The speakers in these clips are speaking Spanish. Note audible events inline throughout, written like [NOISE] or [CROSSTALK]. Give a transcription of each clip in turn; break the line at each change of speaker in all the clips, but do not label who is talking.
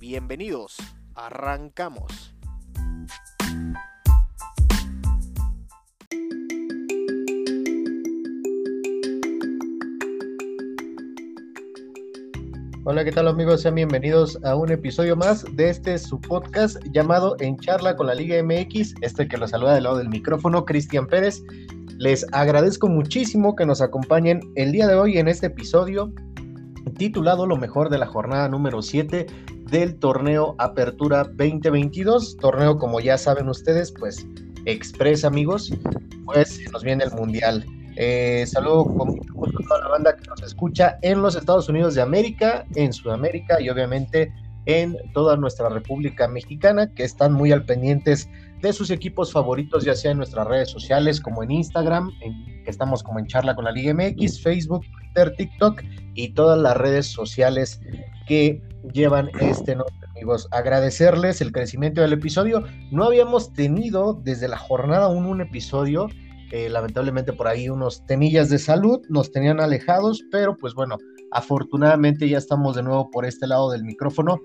Bienvenidos, arrancamos. Hola, ¿qué tal amigos? Sean bienvenidos a un episodio más de este su podcast llamado En Charla con la Liga MX. Este que lo saluda del lado del micrófono, Cristian Pérez. Les agradezco muchísimo que nos acompañen el día de hoy en este episodio titulado Lo mejor de la jornada número 7 del torneo Apertura 2022. Torneo, como ya saben ustedes, pues express, amigos, pues nos viene el Mundial. Eh, saludo con a toda la banda que nos escucha en los Estados Unidos de América, en Sudamérica y obviamente en toda nuestra República Mexicana, que están muy al pendientes de sus equipos favoritos, ya sea en nuestras redes sociales como en Instagram, en, que estamos como en charla con la Liga MX, Facebook, Twitter, TikTok y todas las redes sociales que llevan este nombre, amigos. Agradecerles el crecimiento del episodio. No habíamos tenido desde la jornada 1 un episodio. Eh, lamentablemente por ahí unos temillas de salud nos tenían alejados, pero pues bueno, afortunadamente ya estamos de nuevo por este lado del micrófono,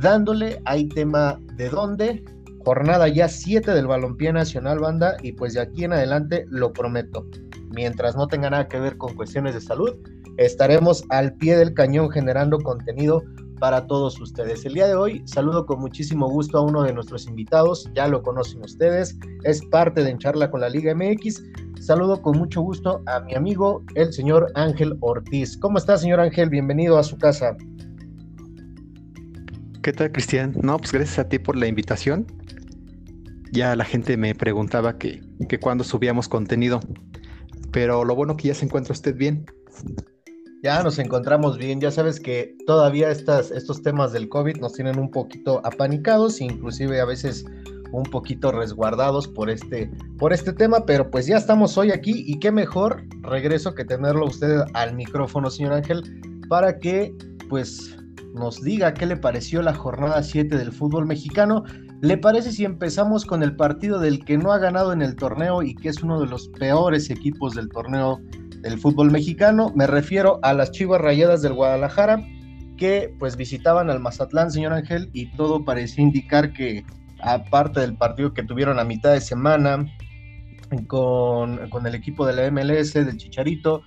dándole ahí tema de dónde, jornada ya 7 del Balompié Nacional Banda y pues de aquí en adelante lo prometo, mientras no tenga nada que ver con cuestiones de salud, estaremos al pie del cañón generando contenido para todos ustedes. El día de hoy saludo con muchísimo gusto a uno de nuestros invitados, ya lo conocen ustedes, es parte de En Charla con la Liga MX. Saludo con mucho gusto a mi amigo, el señor Ángel Ortiz. ¿Cómo está, señor Ángel? Bienvenido a su casa.
¿Qué tal, Cristian? No, pues gracias a ti por la invitación. Ya la gente me preguntaba que, que cuándo subíamos contenido, pero lo bueno que ya se encuentra usted bien.
Ya nos encontramos bien, ya sabes que todavía estos temas del COVID nos tienen un poquito apanicados, inclusive a veces un poquito resguardados por este, por este tema, pero pues ya estamos hoy aquí y qué mejor regreso que tenerlo usted al micrófono, señor Ángel, para que pues nos diga qué le pareció la jornada 7 del fútbol mexicano. ¿Le parece si empezamos con el partido del que no ha ganado en el torneo y que es uno de los peores equipos del torneo del fútbol mexicano. Me refiero a las Chivas Rayadas del Guadalajara, que pues visitaban al Mazatlán, señor Ángel, y todo parecía indicar que, aparte del partido que tuvieron a mitad de semana con, el equipo de la MLS, del Chicharito,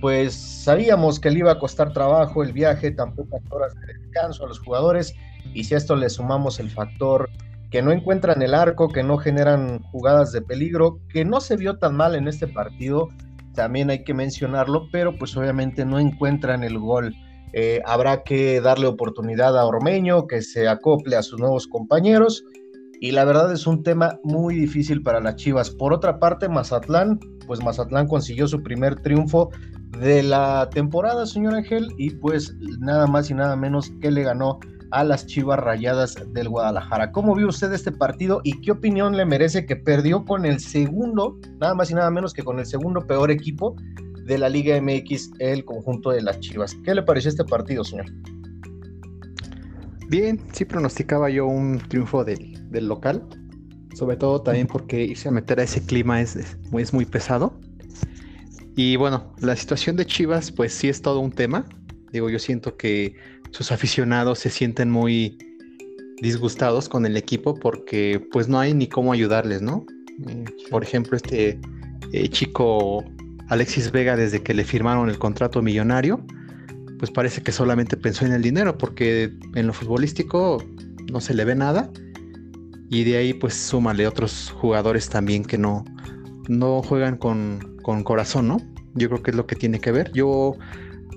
pues sabíamos que le iba a costar trabajo el viaje, tan pocas horas de descanso a los jugadores, y si a esto le sumamos el factor que no encuentran el arco, que no generan jugadas de peligro, que no se vio tan mal en este partido, también hay que mencionarlo, pero pues obviamente no encuentran el gol. Eh, habrá que darle oportunidad a Ormeño, que se acople a sus nuevos compañeros. Y la verdad es un tema muy difícil para las Chivas. Por otra parte, Mazatlán, pues Mazatlán consiguió su primer triunfo de la temporada, señor Ángel, y pues nada más y nada menos que le ganó a las Chivas Rayadas del Guadalajara. ¿Cómo vio usted este partido y qué opinión le merece que perdió con el segundo, nada más y nada menos que con el segundo peor equipo de la Liga MX, el conjunto de las Chivas? ¿Qué le pareció este partido, señor?
Bien, sí pronosticaba yo un triunfo del, local, sobre todo también porque irse a meter a ese clima es, es muy pesado. Y bueno, la situación de Chivas, pues sí es todo un tema. Digo, yo siento que sus aficionados se sienten muy disgustados con el equipo porque pues no hay ni cómo ayudarles, ¿no? Eh, por ejemplo, este eh, chico Alexis Vega, desde que le firmaron el contrato millonario, pues parece que solamente pensó en el dinero porque en lo futbolístico no se le ve nada y de ahí pues súmale otros jugadores también que no, no juegan con, con corazón, ¿no? Yo creo que es lo que tiene que ver. Yo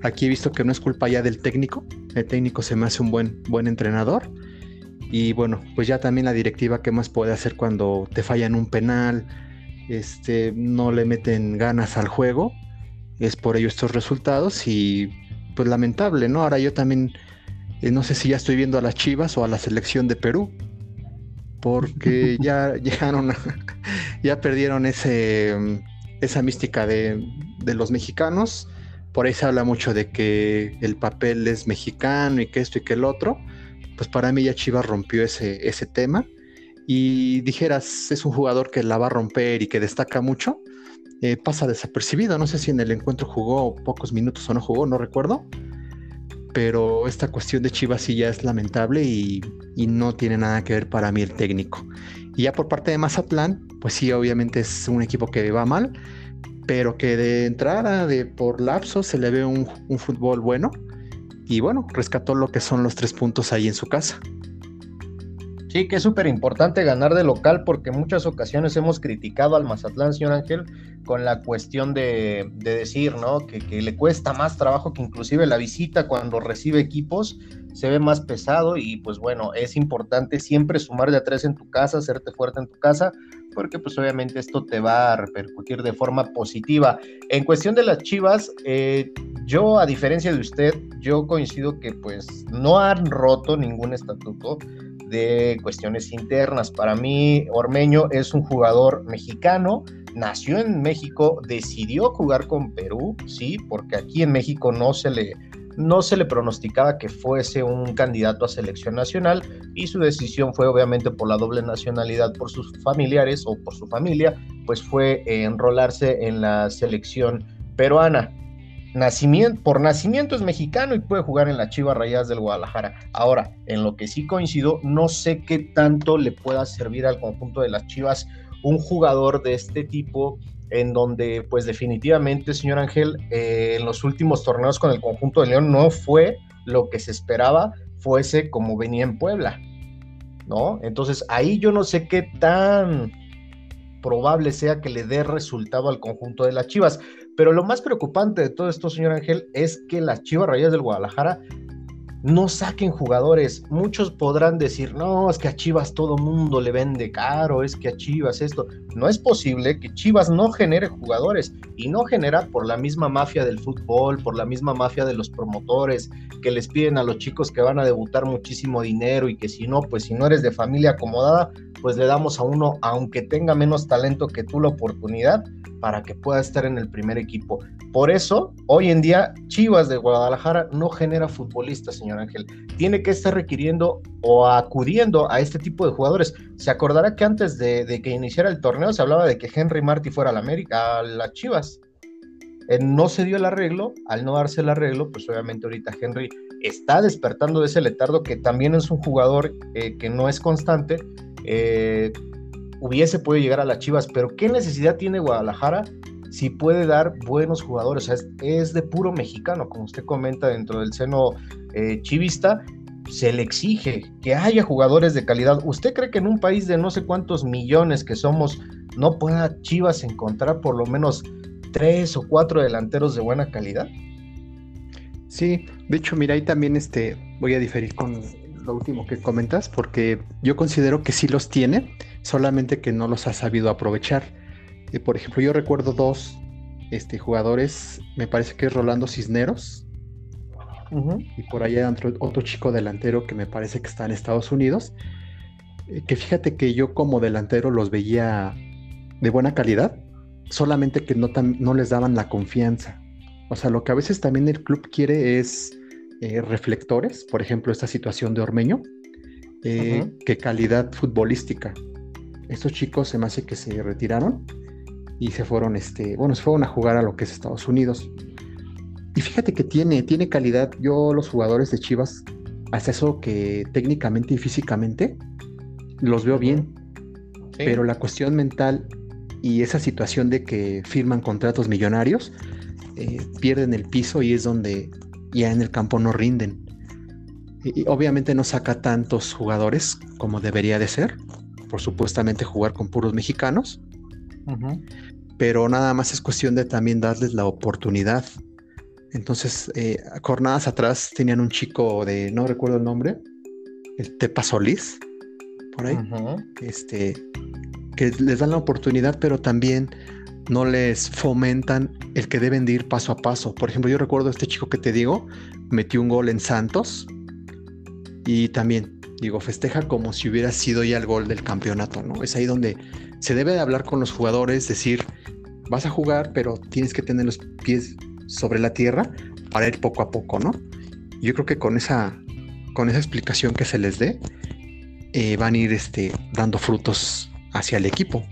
Aquí he visto que no es culpa ya del técnico. El técnico se me hace un buen, buen entrenador. Y bueno, pues ya también la directiva, ¿qué más puede hacer cuando te fallan un penal? Este, no le meten ganas al juego. Es por ello estos resultados y pues lamentable, ¿no? Ahora yo también eh, no sé si ya estoy viendo a las Chivas o a la selección de Perú, porque [LAUGHS] ya llegaron, [LAUGHS] ya perdieron ese, esa mística de, de los mexicanos. Por ahí se habla mucho de que el papel es mexicano y que esto y que el otro. Pues para mí ya Chivas rompió ese, ese tema y dijeras, es un jugador que la va a romper y que destaca mucho, eh, pasa desapercibido. No sé si en el encuentro jugó pocos minutos o no jugó, no recuerdo. Pero esta cuestión de Chivas sí ya es lamentable y, y no tiene nada que ver para mí el técnico. Y ya por parte de Mazatlán, pues sí, obviamente es un equipo que va mal, pero que de entrada, de por lapso, se le ve un, fútbol bueno. Y bueno, rescató lo que son los tres puntos ahí en su casa.
Sí, que es súper importante ganar de local porque en muchas ocasiones hemos criticado al Mazatlán, señor Ángel, con la cuestión de, decir, ¿no? Que, que, le cuesta más trabajo que inclusive la visita cuando recibe equipos se ve más pesado y pues bueno, es importante siempre sumar de a tres en tu casa, hacerte fuerte en tu casa, porque pues obviamente esto te va a repercutir de forma positiva. En cuestión de las Chivas, eh, yo a diferencia de usted, yo coincido que pues no han roto ningún estatuto de cuestiones internas. Para mí, Ormeño es un jugador mexicano, nació en México, decidió jugar con Perú, sí, porque aquí en México no se le no se le pronosticaba que fuese un candidato a selección nacional y su decisión fue obviamente por la doble nacionalidad por sus familiares o por su familia, pues fue enrolarse en la selección peruana nacimiento, por nacimiento es mexicano y puede jugar en la Chivas Rayadas del Guadalajara. Ahora, en lo que sí coincido, no sé qué tanto le pueda servir al conjunto de las Chivas un jugador de este tipo en donde pues definitivamente, señor Ángel, eh, en los últimos torneos con el conjunto de León no fue lo que se esperaba fuese como venía en Puebla, ¿no? Entonces ahí yo no sé qué tan probable sea que le dé resultado al conjunto de las Chivas. Pero lo más preocupante de todo esto, señor Ángel, es que las Chivas Rayas del Guadalajara no saquen jugadores. Muchos podrán decir, no, es que a Chivas todo mundo le vende caro, es que a Chivas esto. No es posible que Chivas no genere jugadores y no genera por la misma mafia del fútbol, por la misma mafia de los promotores que les piden a los chicos que van a debutar muchísimo dinero y que si no, pues si no eres de familia acomodada, pues le damos a uno, aunque tenga menos talento que tú, la oportunidad para que pueda estar en el primer equipo. Por eso, hoy en día, Chivas de Guadalajara no genera futbolistas, señor Ángel. Tiene que estar requiriendo o acudiendo a este tipo de jugadores. Se acordará que antes de, que iniciara el torneo se hablaba de que Henry Martí fuera a la América, a las Chivas. Eh, no se dio el arreglo, al no darse el arreglo, pues obviamente ahorita Henry está despertando de ese letardo que también es un jugador eh, que no es constante. Eh, hubiese podido llegar a las Chivas, pero ¿qué necesidad tiene Guadalajara si puede dar buenos jugadores? O sea, es, de puro mexicano, como usted comenta dentro del seno eh, chivista, se le exige que haya jugadores de calidad. ¿Usted cree que en un país de no sé cuántos millones que somos no pueda Chivas encontrar por lo menos tres o cuatro delanteros de buena calidad?
Sí, de hecho, mira, ahí también este, voy a diferir con lo último que comentas, porque yo considero que sí los tiene, solamente que no los ha sabido aprovechar. y por ejemplo, yo recuerdo dos este, jugadores, me parece que es Rolando Cisneros, y por allá otro, otro chico delantero que me parece que está en Estados Unidos, eh, que fíjate que yo como delantero los veía de buena calidad, solamente que no, no les daban la confianza. O sea, lo que a veces también el club quiere es eh, reflectores, por ejemplo, esta situación de Ormeño, eh, que calidad futbolística. Estos chicos se me hace que se retiraron y se fueron, este, bueno, se fueron a jugar a lo que es Estados Unidos. Y fíjate que tiene, tiene calidad. Yo los jugadores de Chivas, hasta eso que técnicamente y físicamente, los veo bien. Pero la cuestión mental y esa situación de que firman contratos millonarios, eh, pierden el piso y es donde ya en el campo no rinden. Y, obviamente no saca tantos jugadores como debería de ser, por supuestamente jugar con puros mexicanos, pero nada más es cuestión de también darles la oportunidad. Entonces, eh, jornadas atrás tenían un chico de, no recuerdo el nombre, el Tepa Solís, por ahí, este, que les dan la oportunidad, pero también no les fomentan el que deben de ir paso a paso. Por ejemplo, yo recuerdo a este chico que te digo, metió un gol en Santos Y también, digo, festeja como si hubiera sido ya el gol del campeonato, ¿no? Es ahí donde se debe de hablar con los jugadores, decir, vas a jugar, pero tienes que tener los pies sobre la tierra para ir poco a poco, ¿no? Yo creo que con esa, con esa explicación que se les dé, eh, van a ir este, dando frutos hacia el equipo.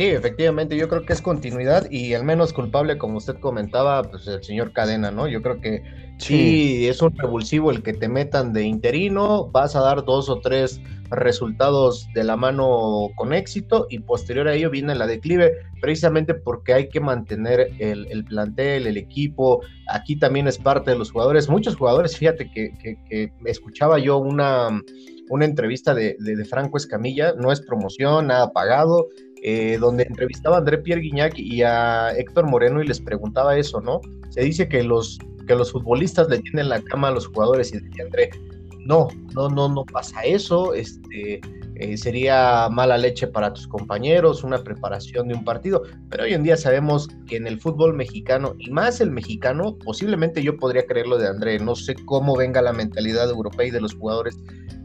Sí, efectivamente, yo creo que es continuidad y el menos culpable, como usted comentaba, pues el señor Cadena, ¿no? Yo creo que sí, es un revulsivo el que te metan de interino, vas a dar dos o tres resultados de la mano con éxito y posterior a ello viene la declive, precisamente porque hay que mantener el, plantel, el equipo, aquí también es parte de los jugadores, muchos jugadores, fíjate que, que, escuchaba yo una, una entrevista de, de Franco Escamilla, no es promoción, nada pagado, eh, donde entrevistaba a André Pierre Guignac y a Héctor Moreno y les preguntaba eso, ¿no? Se dice que los, que los futbolistas le tienen la cama a los jugadores y decía André, no, no, no, no pasa eso, este, eh, sería mala leche para tus compañeros, una preparación de un partido, pero hoy en día sabemos que en el fútbol mexicano, y más el mexicano, posiblemente yo podría creerlo de André, no sé cómo venga la mentalidad europea y de los jugadores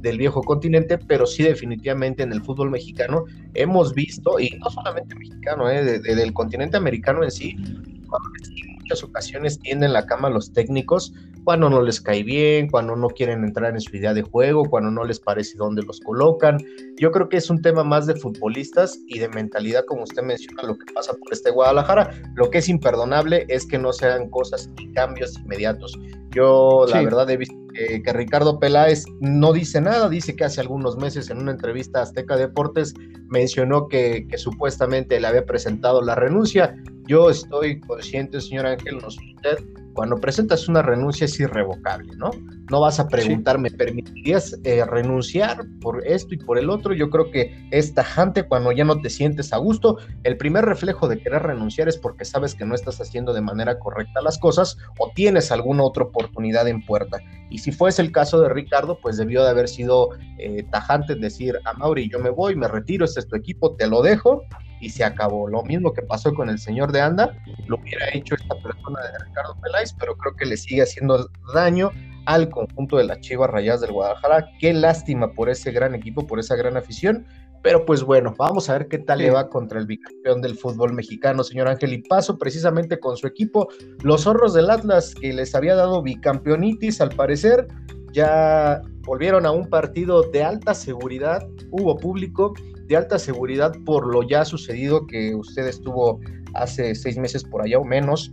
del viejo continente, pero sí definitivamente en el fútbol mexicano hemos visto, y no solamente mexicano, eh, del continente americano en sí, en muchas ocasiones tienden la cama los técnicos cuando no les cae bien, cuando no quieren entrar en su idea de juego, cuando no les parece dónde los colocan. Yo creo que es un tema más de futbolistas y de mentalidad, como usted menciona, lo que pasa por este Guadalajara. Lo que es imperdonable es que no se hagan cosas y cambios inmediatos. Yo, la verdad, he visto que, Ricardo Peláez no dice nada, dice que hace algunos meses en una entrevista a Azteca Deportes mencionó que, que supuestamente le había presentado la renuncia. Yo estoy consciente, señor Ángel, no sé usted, cuando presentas una renuncia es irrevocable, ¿no? No vas a preguntarme, ¿me permitirías eh, renunciar por esto y por el otro? Yo creo que es tajante cuando ya no te sientes a gusto. El primer reflejo de querer renunciar es porque sabes que no estás haciendo de manera correcta las cosas o tienes alguna otra oportunidad en puerta. Y si fuese el caso de Ricardo, pues debió de haber sido eh, tajante decir, a Mauri, yo me voy, me retiro, este es tu equipo, te lo dejo y se acabó. Lo mismo que pasó con el señor de Anda, lo hubiera hecho esta persona de Ricardo Peláez, pero creo que le sigue haciendo daño al conjunto de las Chivas Rayadas del Guadalajara. Qué lástima por ese gran equipo, por esa gran afición. Pero pues bueno, vamos a ver qué tal le va contra el bicampeón del fútbol mexicano, señor Ángel. Y paso precisamente con su equipo, los zorros del Atlas, que les había dado bicampeonitis al parecer, ya volvieron a un partido de alta seguridad, hubo público de alta seguridad por lo ya sucedido que usted estuvo hace seis meses por allá o menos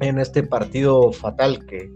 en este partido fatal que,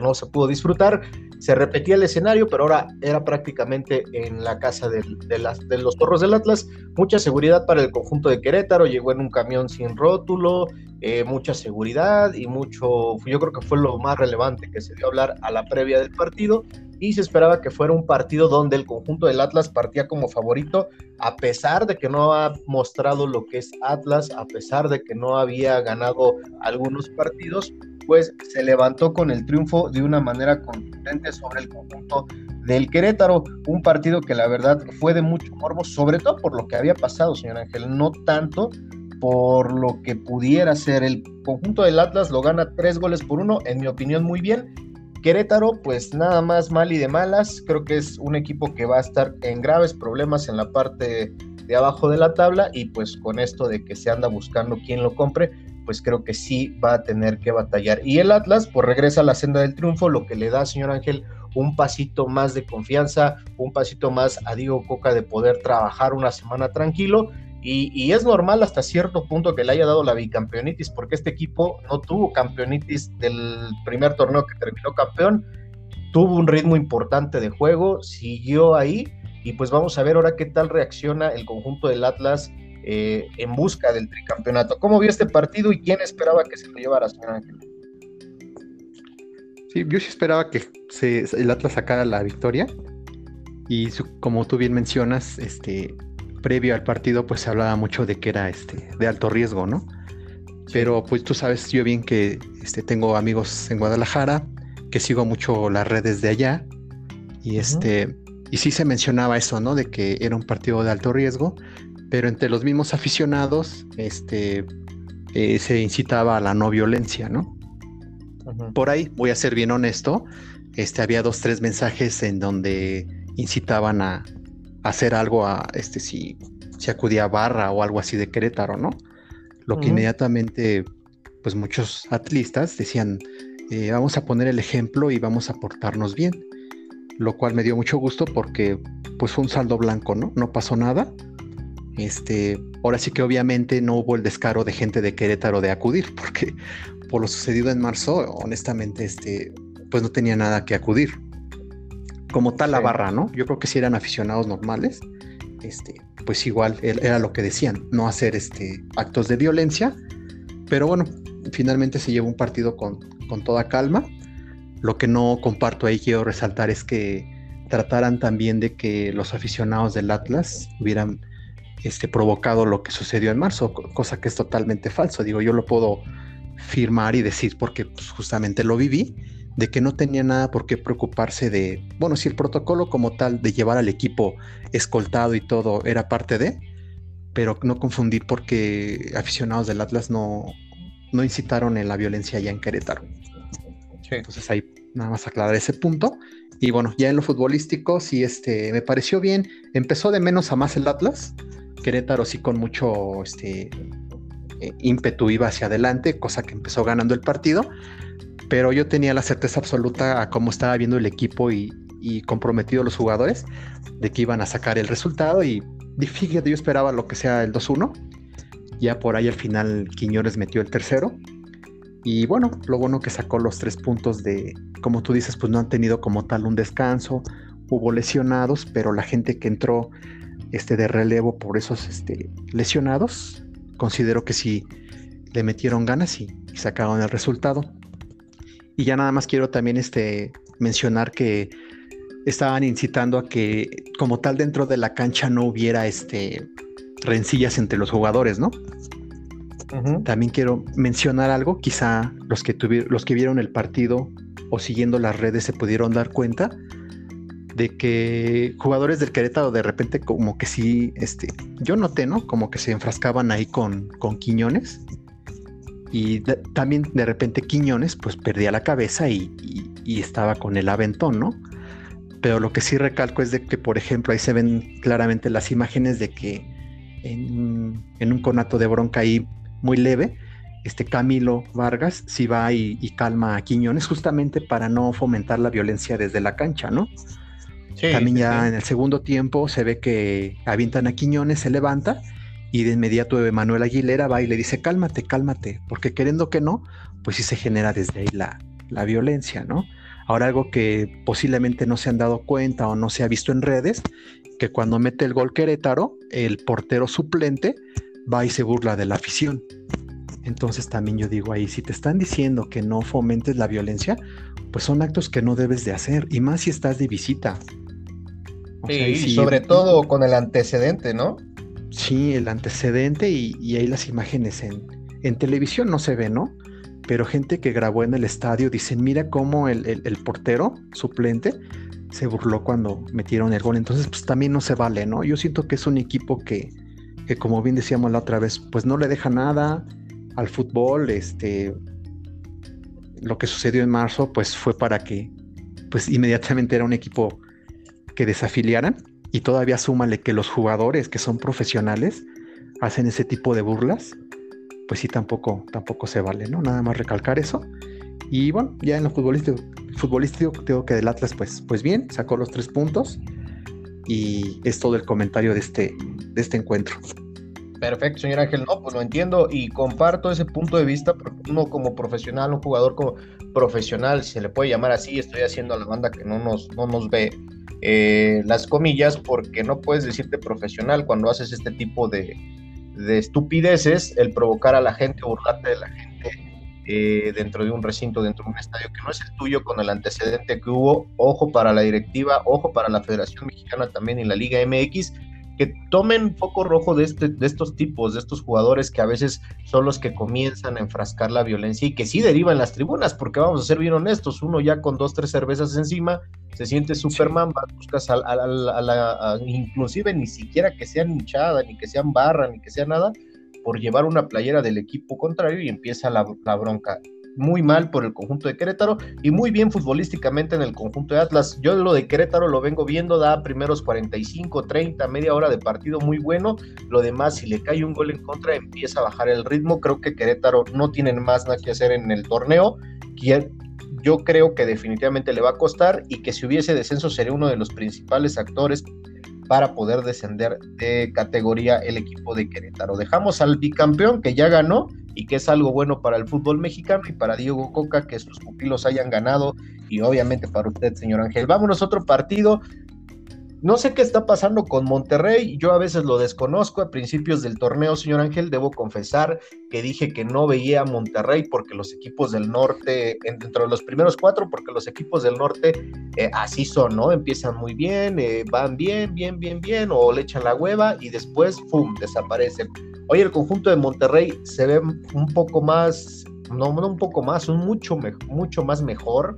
no se pudo disfrutar. Se repetía el escenario, pero ahora era prácticamente en la casa de los torros del Atlas. Mucha seguridad para el conjunto de Querétaro, llegó en un camión sin rótulo, eh, mucha seguridad y mucho, yo creo que fue lo más relevante que se dio a hablar a la previa del partido y se esperaba que fuera un partido donde el conjunto del Atlas partía como favorito, a pesar de que no ha mostrado lo que es Atlas, a pesar de que no había ganado algunos partidos, pues se levantó con el triunfo de una manera contundente sobre el conjunto del Querétaro, un partido que la verdad fue de mucho morbo, sobre todo por lo que había pasado, señor Ángel, no tanto por lo que pudiera ser. El conjunto del Atlas lo gana tres goles por uno, en mi opinión muy bien, Querétaro, pues nada más mal y de malas. Creo que es un equipo que va a estar en graves problemas en la parte de abajo de la tabla y pues con esto de que se anda buscando quién lo compre, pues creo que sí va a tener que batallar. Y el Atlas, pues regresa a la senda del triunfo, lo que le da, señor Ángel, un pasito más de confianza, un pasito más a Diego Coca de poder trabajar una semana tranquilo y, es normal hasta cierto punto que le haya dado la bicampeonitis, porque este equipo no tuvo campeonitis del primer torneo que terminó campeón, tuvo un ritmo importante de juego, siguió ahí, y pues vamos a ver ahora qué tal reacciona el conjunto del Atlas eh, en busca del tricampeonato. ¿Cómo vio este partido y quién esperaba que se lo llevara, señor Ángel?
Sí, yo sí esperaba que el Atlas sacara la victoria. Y como tú bien mencionas, este, previo al partido pues se hablaba mucho de que era este de alto riesgo, ¿no? Pero pues tú sabes yo bien que este, tengo amigos en Guadalajara, que sigo mucho las redes de allá y este y sí se mencionaba eso, ¿no? De que era un partido de alto riesgo, pero entre los mismos aficionados este eh, se incitaba a la no violencia, ¿no? Por ahí voy a ser bien honesto, este, había dos, tres mensajes en donde incitaban a, hacer algo a este si, si acudía a Barra o algo así de Querétaro, ¿no? Lo que inmediatamente, pues muchos atlistas decían, eh, vamos a poner el ejemplo y vamos a portarnos bien. Lo cual me dio mucho gusto porque pues fue un saldo blanco, ¿no? No pasó nada. Este, ahora sí que obviamente no hubo el descaro de gente de Querétaro de acudir, porque por lo sucedido en marzo, honestamente, este, pues no tenía nada que acudir. Como tal la barra, ¿no? Yo creo que si eran aficionados normales, este, pues igual era lo que decían, no hacer este, actos de violencia, pero bueno, finalmente se llevó un partido con, con toda calma. Lo que no comparto ahí, quiero resaltar, es que trataran también de que los aficionados del Atlas hubieran este, provocado lo que sucedió en marzo, cosa que es totalmente falso. Digo, yo lo puedo firmar y decir porque pues, justamente lo viví, de que no tenía nada por qué preocuparse de, bueno, si el protocolo como tal de llevar al equipo escoltado y todo era parte de, pero no confundir porque aficionados del Atlas no, no incitaron en la violencia ya en Querétaro. Entonces ahí nada más aclarar ese punto. Y bueno, ya en lo futbolístico, sí, este, me pareció bien. Empezó de menos a más el Atlas. Querétaro sí con mucho este, eh, ímpetu iba hacia adelante, cosa que empezó ganando el partido, pero yo tenía la certeza absoluta a cómo estaba viendo el equipo y, comprometido los jugadores de que iban a sacar el resultado y, fíjate, yo esperaba lo que sea el 2-1, ya por ahí al final Quiñones metió el tercero. Y bueno, lo bueno que sacó los tres puntos de, como tú dices, pues no han tenido como tal un descanso, hubo lesionados, pero la gente que entró este, de relevo por esos este, lesionados, considero que sí le metieron ganas y, sacaron el resultado. Y ya nada más quiero también este, mencionar que estaban incitando a que como tal dentro de la cancha no hubiera este, rencillas entre los jugadores, ¿no? También quiero mencionar algo, quizá los que, los que vieron el partido o siguiendo las redes se pudieron dar cuenta de que jugadores del Querétaro de repente como que sí, este, yo noté, ¿no? Como que se enfrascaban ahí con, con Quiñones y también de repente Quiñones pues perdía la cabeza y, estaba con el aventón, ¿no? Pero lo que sí recalco es de que, por ejemplo, ahí se ven claramente las imágenes de que en, un conato de bronca ahí muy leve, este Camilo Vargas sí va y, y, calma a Quiñones justamente para no fomentar la violencia desde la cancha, ¿no? También ya en el segundo tiempo se ve que avientan a Quiñones, se levanta y de inmediato Manuel Aguilera va y le dice, cálmate, cálmate, porque queriendo que no, pues sí se genera desde ahí la, la violencia, ¿no? Ahora algo que posiblemente no se han dado cuenta o no se ha visto en redes, que cuando mete el gol Querétaro, el portero suplente va y se burla de la afición. Entonces también yo digo ahí, si te están diciendo que no fomentes la violencia, pues son actos que no debes de hacer, y más si estás de visita.
Sí, sobre todo con el antecedente, ¿no?
Sí, el antecedente y, ahí las imágenes en, televisión no se ve, ¿no? Pero gente que grabó en el estadio dicen, mira cómo el, el, portero suplente se burló cuando metieron el gol. Entonces, pues también no se vale, ¿no? Yo siento que es un equipo que, que como bien decíamos la otra vez, pues no le deja nada al fútbol. Este, lo que sucedió en marzo, pues fue para que, pues inmediatamente era un equipo que desafiliaran y todavía súmale que los jugadores que son profesionales hacen ese tipo de burlas, pues sí tampoco, tampoco se vale, ¿no? Nada más recalcar eso. Y bueno, ya en lo futbolístico, futbolístico tengo que del Atlas, pues, pues bien, sacó los tres puntos y es todo el comentario de este, de este encuentro.
Perfecto, señor Ángel. No, pues lo entiendo y comparto ese punto de vista, uno como profesional, un jugador como profesional, si se le puede llamar así, estoy haciendo a la banda que no nos, no nos ve, eh, las comillas porque no puedes decirte profesional cuando haces este tipo de, estupideces, el provocar a la gente, burlarte de la gente eh, dentro de un recinto, dentro de un estadio que no es el tuyo con el antecedente que hubo. Ojo para la directiva, ojo para la Federación Mexicana también y la Liga MX que tomen foco rojo de, este, de estos tipos, de estos jugadores que a veces son los que comienzan a enfrascar la violencia y que sí derivan las tribunas, porque vamos a ser bien honestos, uno ya con dos, tres cervezas encima se siente Superman, buscas a, la, inclusive ni siquiera que sean hinchada, ni que sean barra, ni que sea nada, por llevar una playera del equipo contrario y empieza la, bronca. Muy mal por el conjunto de Querétaro y muy bien futbolísticamente en el conjunto de Atlas. Yo lo de Querétaro lo vengo viendo, da primeros 45, 30, media hora de partido muy bueno. Lo demás, si le cae un gol en contra, empieza a bajar el ritmo. Creo que Querétaro no tiene más nada que hacer en el torneo. Yo creo que definitivamente le va a costar y que si hubiese descenso sería uno de los principales actores para poder descender de categoría el equipo de Querétaro. Dejamos al bicampeón que ya ganó y que es algo bueno para el fútbol mexicano y para Diego Coca que sus pupilos hayan ganado y obviamente para usted, señor Ángel. Vámonos a otro partido no sé qué está pasando con Monterrey, yo a veces lo desconozco. A principios del torneo, señor Ángel, debo confesar que dije que no veía a Monterrey porque los equipos del norte, dentro de los primeros cuatro, porque los equipos del norte eh, así son, ¿no? Empiezan muy bien, eh, van bien, bien, bien, bien, o le echan la hueva y después, ¡pum!, desaparecen. Hoy el conjunto de Monterrey se ve un poco más, no, no un poco más, un mucho, mucho más mejor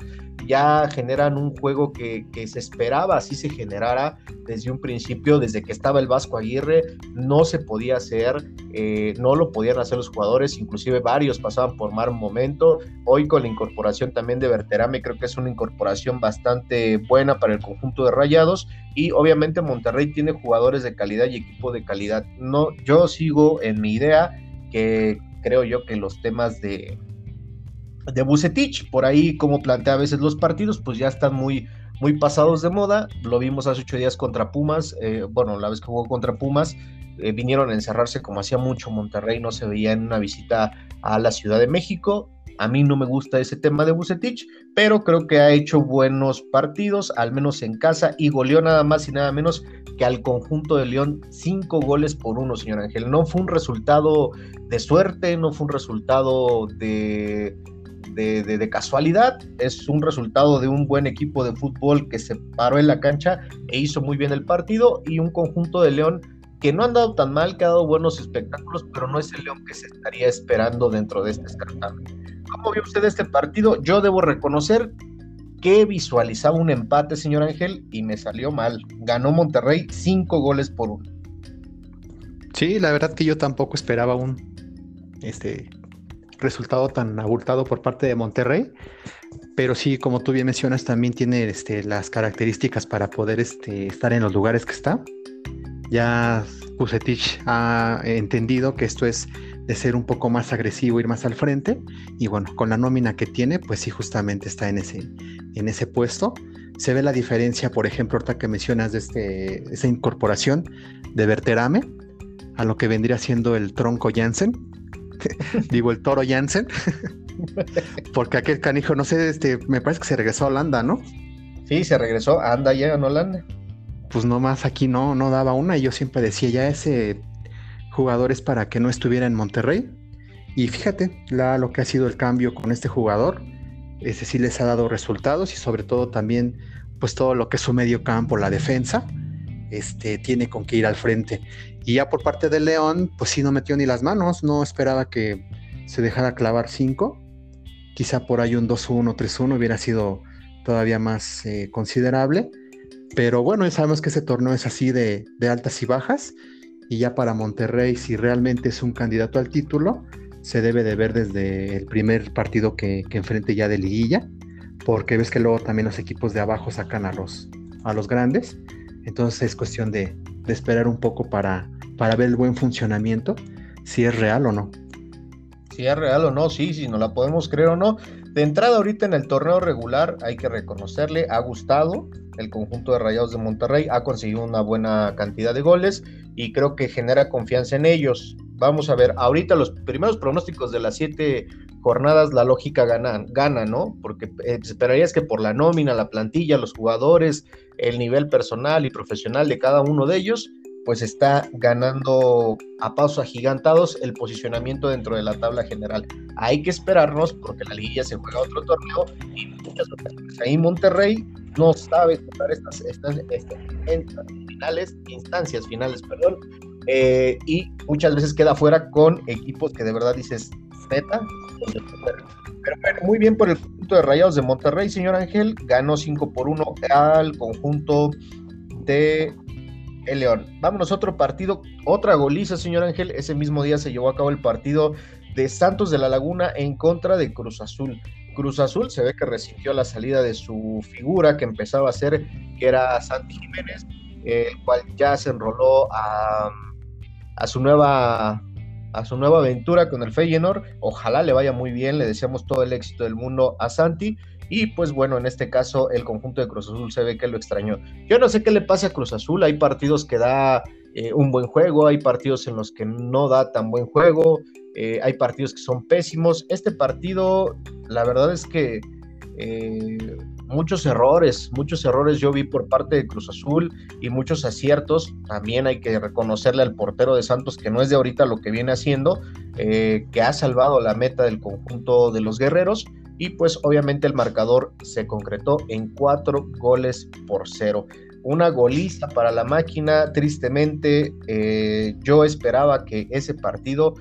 ya generan un juego que, se esperaba así se generara desde un principio, desde que estaba el Vasco Aguirre, no se podía hacer, eh, no lo podían hacer los jugadores, inclusive varios pasaban por mal momento. Hoy con la incorporación también de Berterame, creo que es una incorporación bastante buena para el conjunto de Rayados y obviamente Monterrey tiene jugadores de calidad y equipo de calidad. No, yo sigo en mi idea que creo yo que los temas de, de Bucetich. Por ahí, como plantea a veces los partidos, pues ya están muy, muy pasados de moda. Lo vimos hace ocho días contra Pumas. Eh, bueno, la vez que jugó contra Pumas, eh, vinieron a encerrarse como hacía mucho Monterrey, no se veía en una visita a la Ciudad de México. A mí no me gusta ese tema de Bucetich, pero creo que ha hecho buenos partidos, al menos en casa, y goleó nada más y nada menos que al conjunto de León cinco goles por uno, señor Ángel. No fue un resultado de suerte, no fue un resultado de, de, casualidad, es un resultado de un buen equipo de fútbol que se paró en la cancha e hizo muy bien el partido y un conjunto de León que no han dado tan mal, que ha dado buenos espectáculos, pero no es el León que se estaría esperando dentro de este certamen. ¿Cómo vio usted este partido? Yo debo reconocer que visualizaba un empate, señor Ángel, y me salió mal. Ganó Monterrey cinco goles por uno.
Sí, la verdad que yo tampoco esperaba un este resultado tan abultado por parte de Monterrey. Pero sí, como tú bien mencionas, también tiene este, las características para poder este, estar en los lugares que está. Ya Pusetich ha entendido que esto es de ser un poco más agresivo, ir más al frente. Y bueno, con la nómina que tiene, pues sí, justamente está en ese, en ese puesto. Se ve la diferencia, por ejemplo, ahorita que mencionas de este, esa incorporación de Verterame a lo que vendría siendo el tronco Jansen [LAUGHS] digo, el toro Jansen, [LAUGHS] porque aquel canijo, no sé, este, me parece que se regresó a Holanda, ¿no?
Sí, se regresó, anda ya en Holanda.
Pues nomás aquí no, no daba una, y yo siempre decía, ya ese jugador es para que no estuviera en Monterrey. Y fíjate, la, lo que ha sido el cambio con este jugador, ese sí les ha dado resultados y sobre todo también, pues todo lo que es su medio campo, la defensa, este, tiene con que ir al frente. Y ya por parte de León, pues sí no metió ni las manos, no esperaba que se dejara clavar cinco. Quizá por ahí un 2-1, 3-1 hubiera sido todavía más eh, considerable. Pero bueno, ya sabemos que ese torneo es así de, altas y bajas. Y ya para Monterrey, si realmente es un candidato al título, se debe de ver desde el primer partido que, que enfrente ya de liguilla. Porque ves que luego también los equipos de abajo sacan a los, a los grandes. Entonces es cuestión de, esperar un poco para, para ver el buen funcionamiento, si es real o no.
Si es real o no, sí, si no la podemos creer o no. De entrada ahorita en el torneo regular hay que reconocerle, ha gustado el conjunto de Rayados de Monterrey, ha conseguido una buena cantidad de goles y creo que genera confianza en ellos. Vamos a ver, ahorita los primeros pronósticos de las siete jornadas la lógica gana, gana ¿no? Porque eh, esperarías que por la nómina, la plantilla, los jugadores, el nivel personal y profesional de cada uno de ellos, pues está ganando a pasos agigantados el posicionamiento dentro de la tabla general. Hay que esperarnos porque la liguilla se juega otro torneo y muchas ocasiones ahí Monterrey no sabe jugar estas, estas, finales, instancias finales, perdón, eh, y muchas veces queda fuera con equipos que de verdad dices, neta, pero bueno, muy bien por el conjunto de Rayados de Monterrey, señor Ángel. Ganó 5 por 1 al conjunto de el León. Vámonos a otro partido, otra goliza, señor Ángel. Ese mismo día se llevó a cabo el partido de Santos de la Laguna en contra de Cruz Azul. Cruz Azul se ve que resistió la salida de su figura que empezaba a ser, que era Santi Jiménez, el cual ya se enroló a, a su nueva a su nueva aventura con el Feyenoord. Ojalá le vaya muy bien, le deseamos todo el éxito del mundo a Santi. Y pues bueno, en este caso el conjunto de Cruz Azul se ve que lo extrañó. Yo no sé qué le pasa a Cruz Azul, hay partidos que da eh, un buen juego, hay partidos en los que no da tan buen juego, eh, hay partidos que son pésimos. Este partido, la verdad es que eh, muchos errores, muchos errores yo vi por parte de Cruz Azul y muchos aciertos. También hay que reconocerle al portero de Santos que no es de ahorita lo que viene haciendo, que ha salvado la meta del conjunto de los guerreros y pues obviamente el marcador se concretó en cuatro goles por cero. Una goliza para la máquina, tristemente eh, yo esperaba que ese partido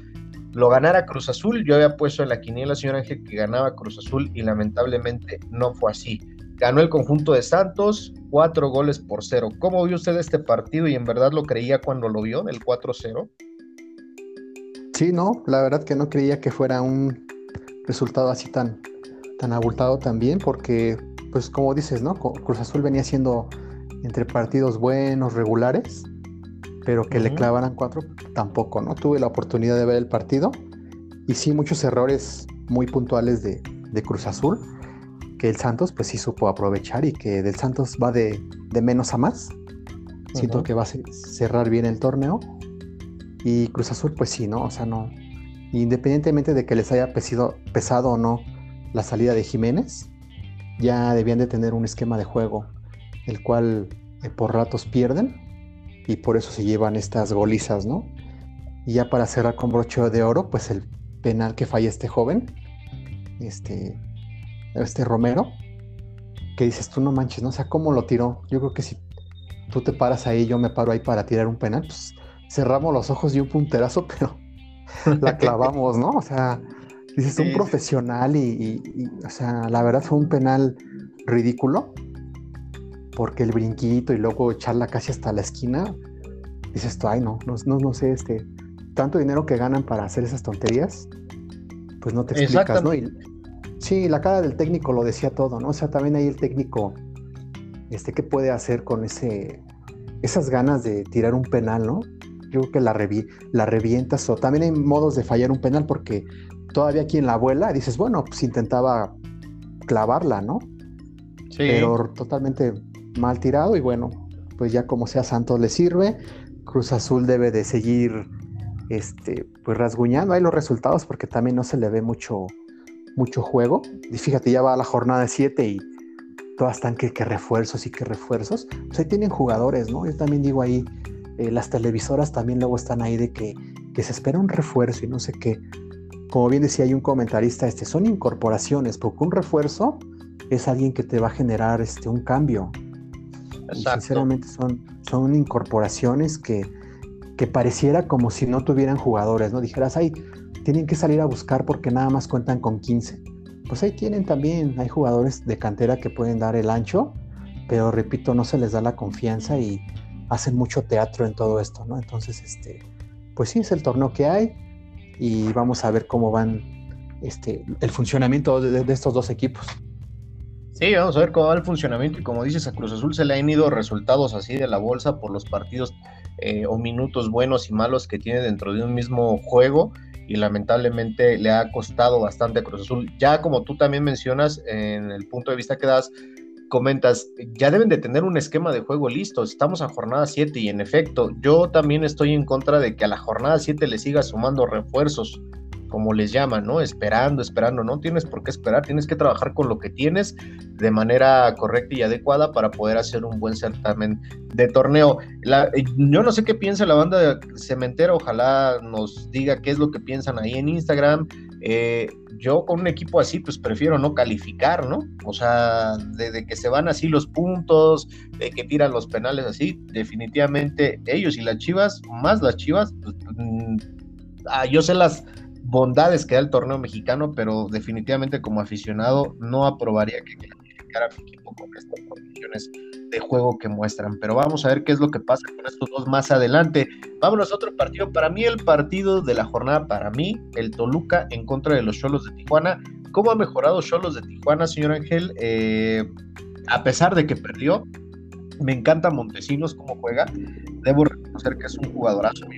lo ganara Cruz Azul, yo había puesto en la quiniela, señor Ángel, que ganaba Cruz Azul y lamentablemente no fue así. Ganó el conjunto de Santos, cuatro goles por cero. ¿Cómo vio usted este partido y en verdad lo creía cuando lo vio, el 4-0?
Sí, no, la verdad que no creía que fuera un resultado así tan, tan abultado también, porque, pues como dices, ¿no? Cruz Azul venía siendo entre partidos buenos, regulares, pero que le clavaran cuatro, tampoco, ¿no? Tuve la oportunidad de ver el partido y sí muchos errores muy puntuales de, Cruz Azul, que el Santos pues sí supo aprovechar y que del Santos va de, menos a más. Siento que va a cerrar bien el torneo. Y Cruz Azul pues sí, ¿no? O sea, no. Independientemente de que les haya pesado o no la salida de Jiménez, ya debían de tener un esquema de juego, el cual eh, por ratos pierden y por eso se llevan estas golizas, ¿no? Y ya para cerrar con broche de oro, pues el penal que falla este joven, este, este Romero, que dices tú no manches, ¿no? O sea, ¿cómo lo tiró? Yo creo que si tú te paras ahí, yo me paro ahí para tirar un penal, pues cerramos los ojos y un punterazo, [LAUGHS] pero la clavamos, ¿no? O sea, Dices, un profesional y, o sea, la verdad fue un penal ridículo, porque el brinquito y luego echarla casi hasta la esquina, dices tú, ay, no, no, no, sé, este, tanto dinero que ganan para hacer esas tonterías, pues no te explicas, ¿no? Y, sí, la cara del técnico lo decía todo, ¿no? O sea, también ahí el técnico, este, ¿qué puede hacer con ese, esas ganas de tirar un penal, ¿no? Yo creo que la, la revientas o también hay modos de fallar un penal porque todavía quien la abuela, dices, bueno, pues intentaba clavarla, ¿no? Sí. Pero totalmente mal tirado y bueno, pues ya como sea Santos le sirve, Cruz Azul debe de seguir este, pues rasguñando ahí los resultados porque también no se le ve mucho, mucho juego. Y fíjate, ya va a la jornada 7 y todas están que, refuerzos y que refuerzos. Pues ahí tienen jugadores, ¿no? Yo también digo ahí, eh, las televisoras también luego están ahí de que, que se espera un refuerzo y no sé qué como bien decía hay un comentarista, este, son incorporaciones, porque un refuerzo es alguien que te va a generar este, un cambio. sinceramente son, son incorporaciones que, que pareciera como si no tuvieran jugadores, ¿no? Dijeras, ay, tienen que salir a buscar porque nada más cuentan con 15. Pues ahí tienen también, hay jugadores de cantera que pueden dar el ancho, pero repito, no se les da la confianza y hacen mucho teatro en todo esto, ¿no? Entonces, este, pues sí, es el torneo que hay y vamos a ver cómo van este, el funcionamiento de, estos dos equipos.
Sí, vamos a ver cómo va el funcionamiento y como dices, a Cruz Azul se le han ido resultados así de la bolsa por los partidos eh, o minutos buenos y malos que tiene dentro de un mismo juego y lamentablemente le ha costado bastante a Cruz Azul. Ya como tú también mencionas en el punto de vista que das, comentas, ya deben de tener un esquema de juego listo. Estamos a jornada 7 y en efecto, yo también estoy en contra de que a la jornada 7 le siga sumando refuerzos, como les llaman, ¿no? Esperando, esperando. No tienes por qué esperar, tienes que trabajar con lo que tienes de manera correcta y adecuada para poder hacer un buen certamen de torneo. Eh, yo no sé qué piensa la banda de Cementera, ojalá nos diga qué es lo que piensan ahí en Instagram. Eh, yo con un equipo así, pues prefiero no calificar, ¿no? O sea, de, que se van así los puntos, de que tiran los penales así, definitivamente ellos y las Chivas, más las Chivas, pues, mm, ah, yo sé las bondades que da el torneo mexicano, pero definitivamente como aficionado no aprobaría que apoyar a mi equipo con estas condiciones de juego que muestran. Pero vamos a ver qué es lo que pasa con estos dos más adelante. Vámonos a otro partido. Para mí, el partido de la jornada, para mí, el Toluca en contra de los Cholos de Tijuana. ¿Cómo ha mejorado Cholos de Tijuana, señor Ángel? Eh, a pesar de que perdió, me encanta Montesinos cómo juega. Debo reconocer que es un jugadorazo. Me,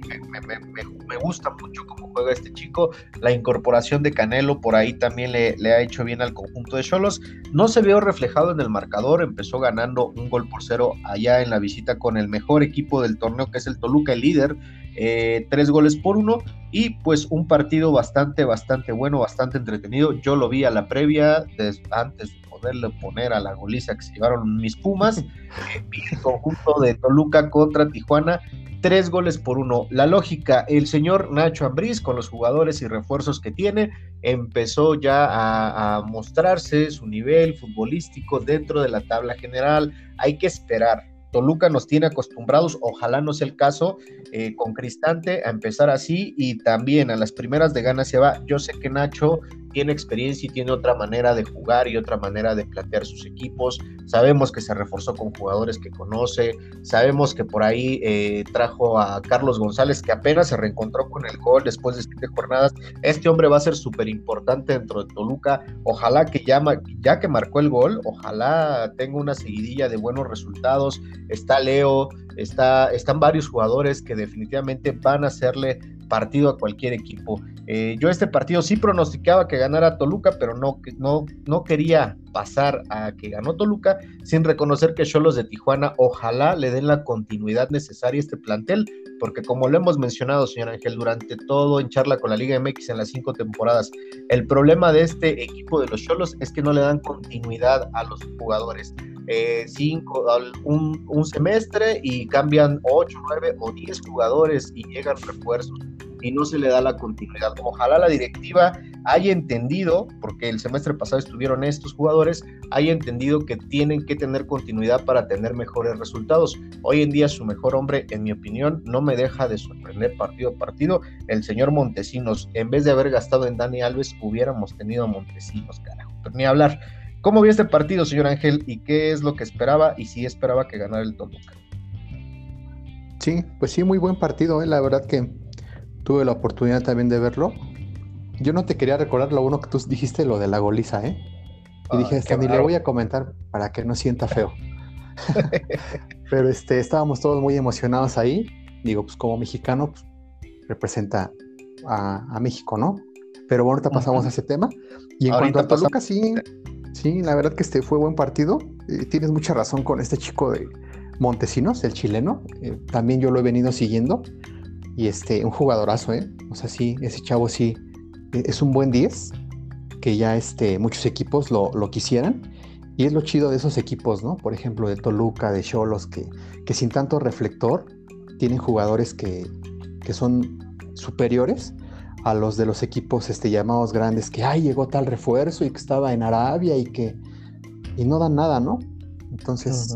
me, gusta mucho cómo juega este chico. La incorporación de Canelo por ahí también le, ha hecho bien al conjunto de Cholos. No se vio reflejado en el marcador. Empezó ganando un gol por cero allá en la visita con el mejor equipo del torneo, que es el Toluca, el líder. Eh, tres goles por uno y pues un partido bastante, bastante bueno, bastante entretenido. Yo lo vi a la previa antes poderle poner a la goliza que se llevaron mis Pumas. [LAUGHS] Eh, el conjunto de Toluca contra Tijuana, tres goles por uno. La lógica, el señor Nacho Ambriz, con los jugadores y refuerzos que tiene, empezó ya a, mostrarse su nivel futbolístico dentro de la tabla general. Hay que esperar Toluca nos tiene acostumbrados, ojalá no sea el caso, eh, con Cristante a empezar así y también a las primeras de ganas se va. Yo sé que Nacho tiene experiencia y tiene otra manera de jugar y otra manera de plantear sus equipos. Sabemos que se reforzó con jugadores que conoce, sabemos que por ahí eh, trajo a Carlos González que apenas se reencontró con el gol después de siete jornadas. Este hombre va a ser súper importante dentro de Toluca. Ojalá que ya, ya que marcó el gol, ojalá tenga una seguidilla de buenos resultados. Está Leo, está, están varios jugadores que definitivamente van a hacerle partido a cualquier equipo. Eh, yo este partido sí pronosticaba que ganara Toluca, pero no, no, no quería pasar a que ganó Toluca sin reconocer que Cholos de Tijuana ojalá le den la continuidad necesaria a este plantel, porque como lo hemos mencionado, señor Ángel, durante todo en charla con la Liga MX en las cinco temporadas, el problema de este equipo de los Cholos es que no le dan continuidad a los jugadores. Eh, cinco, un, un semestre y cambian ocho, nueve o diez jugadores y llegan refuerzos y no se le da la continuidad. Ojalá la directiva haya entendido, porque el semestre pasado estuvieron estos jugadores, haya entendido que tienen que tener continuidad para tener mejores resultados. Hoy en día su mejor hombre, en mi opinión, no me deja de sorprender partido a partido, el señor Montesinos. En vez de haber gastado en Dani Alves, hubiéramos tenido a Montesinos, carajo. Pero ni hablar. ¿Cómo vio este partido, señor Ángel? ¿Y qué es lo que esperaba? Y si esperaba que ganara el Toluca.
Sí, pues sí, muy buen partido, ¿eh? la verdad que tuve la oportunidad también de verlo. Yo no te quería recordar lo uno que tú dijiste, lo de la goliza, ¿eh? Y dije, esto ni le voy a comentar para que no sienta feo. [LAUGHS] Pero este, estábamos todos muy emocionados ahí. Digo, pues como mexicano, pues, representa a, México, ¿no? Pero bueno, ahorita pasamos a ese tema. Y en cuanto a Toluca, sí, sí, la verdad que este fue buen partido. Eh, tienes mucha razón con este chico de Montesinos, el chileno. Eh, también yo lo he venido siguiendo. Y este, un jugadorazo, ¿eh? O sea, sí, ese chavo sí e, es un buen 10, que ya este, muchos equipos lo, quisieran. Y es lo chido de esos equipos, ¿no? Por ejemplo, de Toluca, de Cholos, que, que sin tanto reflector tienen jugadores que, que son superiores a los de los equipos este, llamados grandes, que, ay, llegó tal refuerzo y que estaba en Arabia y que... Y no dan nada, ¿no? Entonces,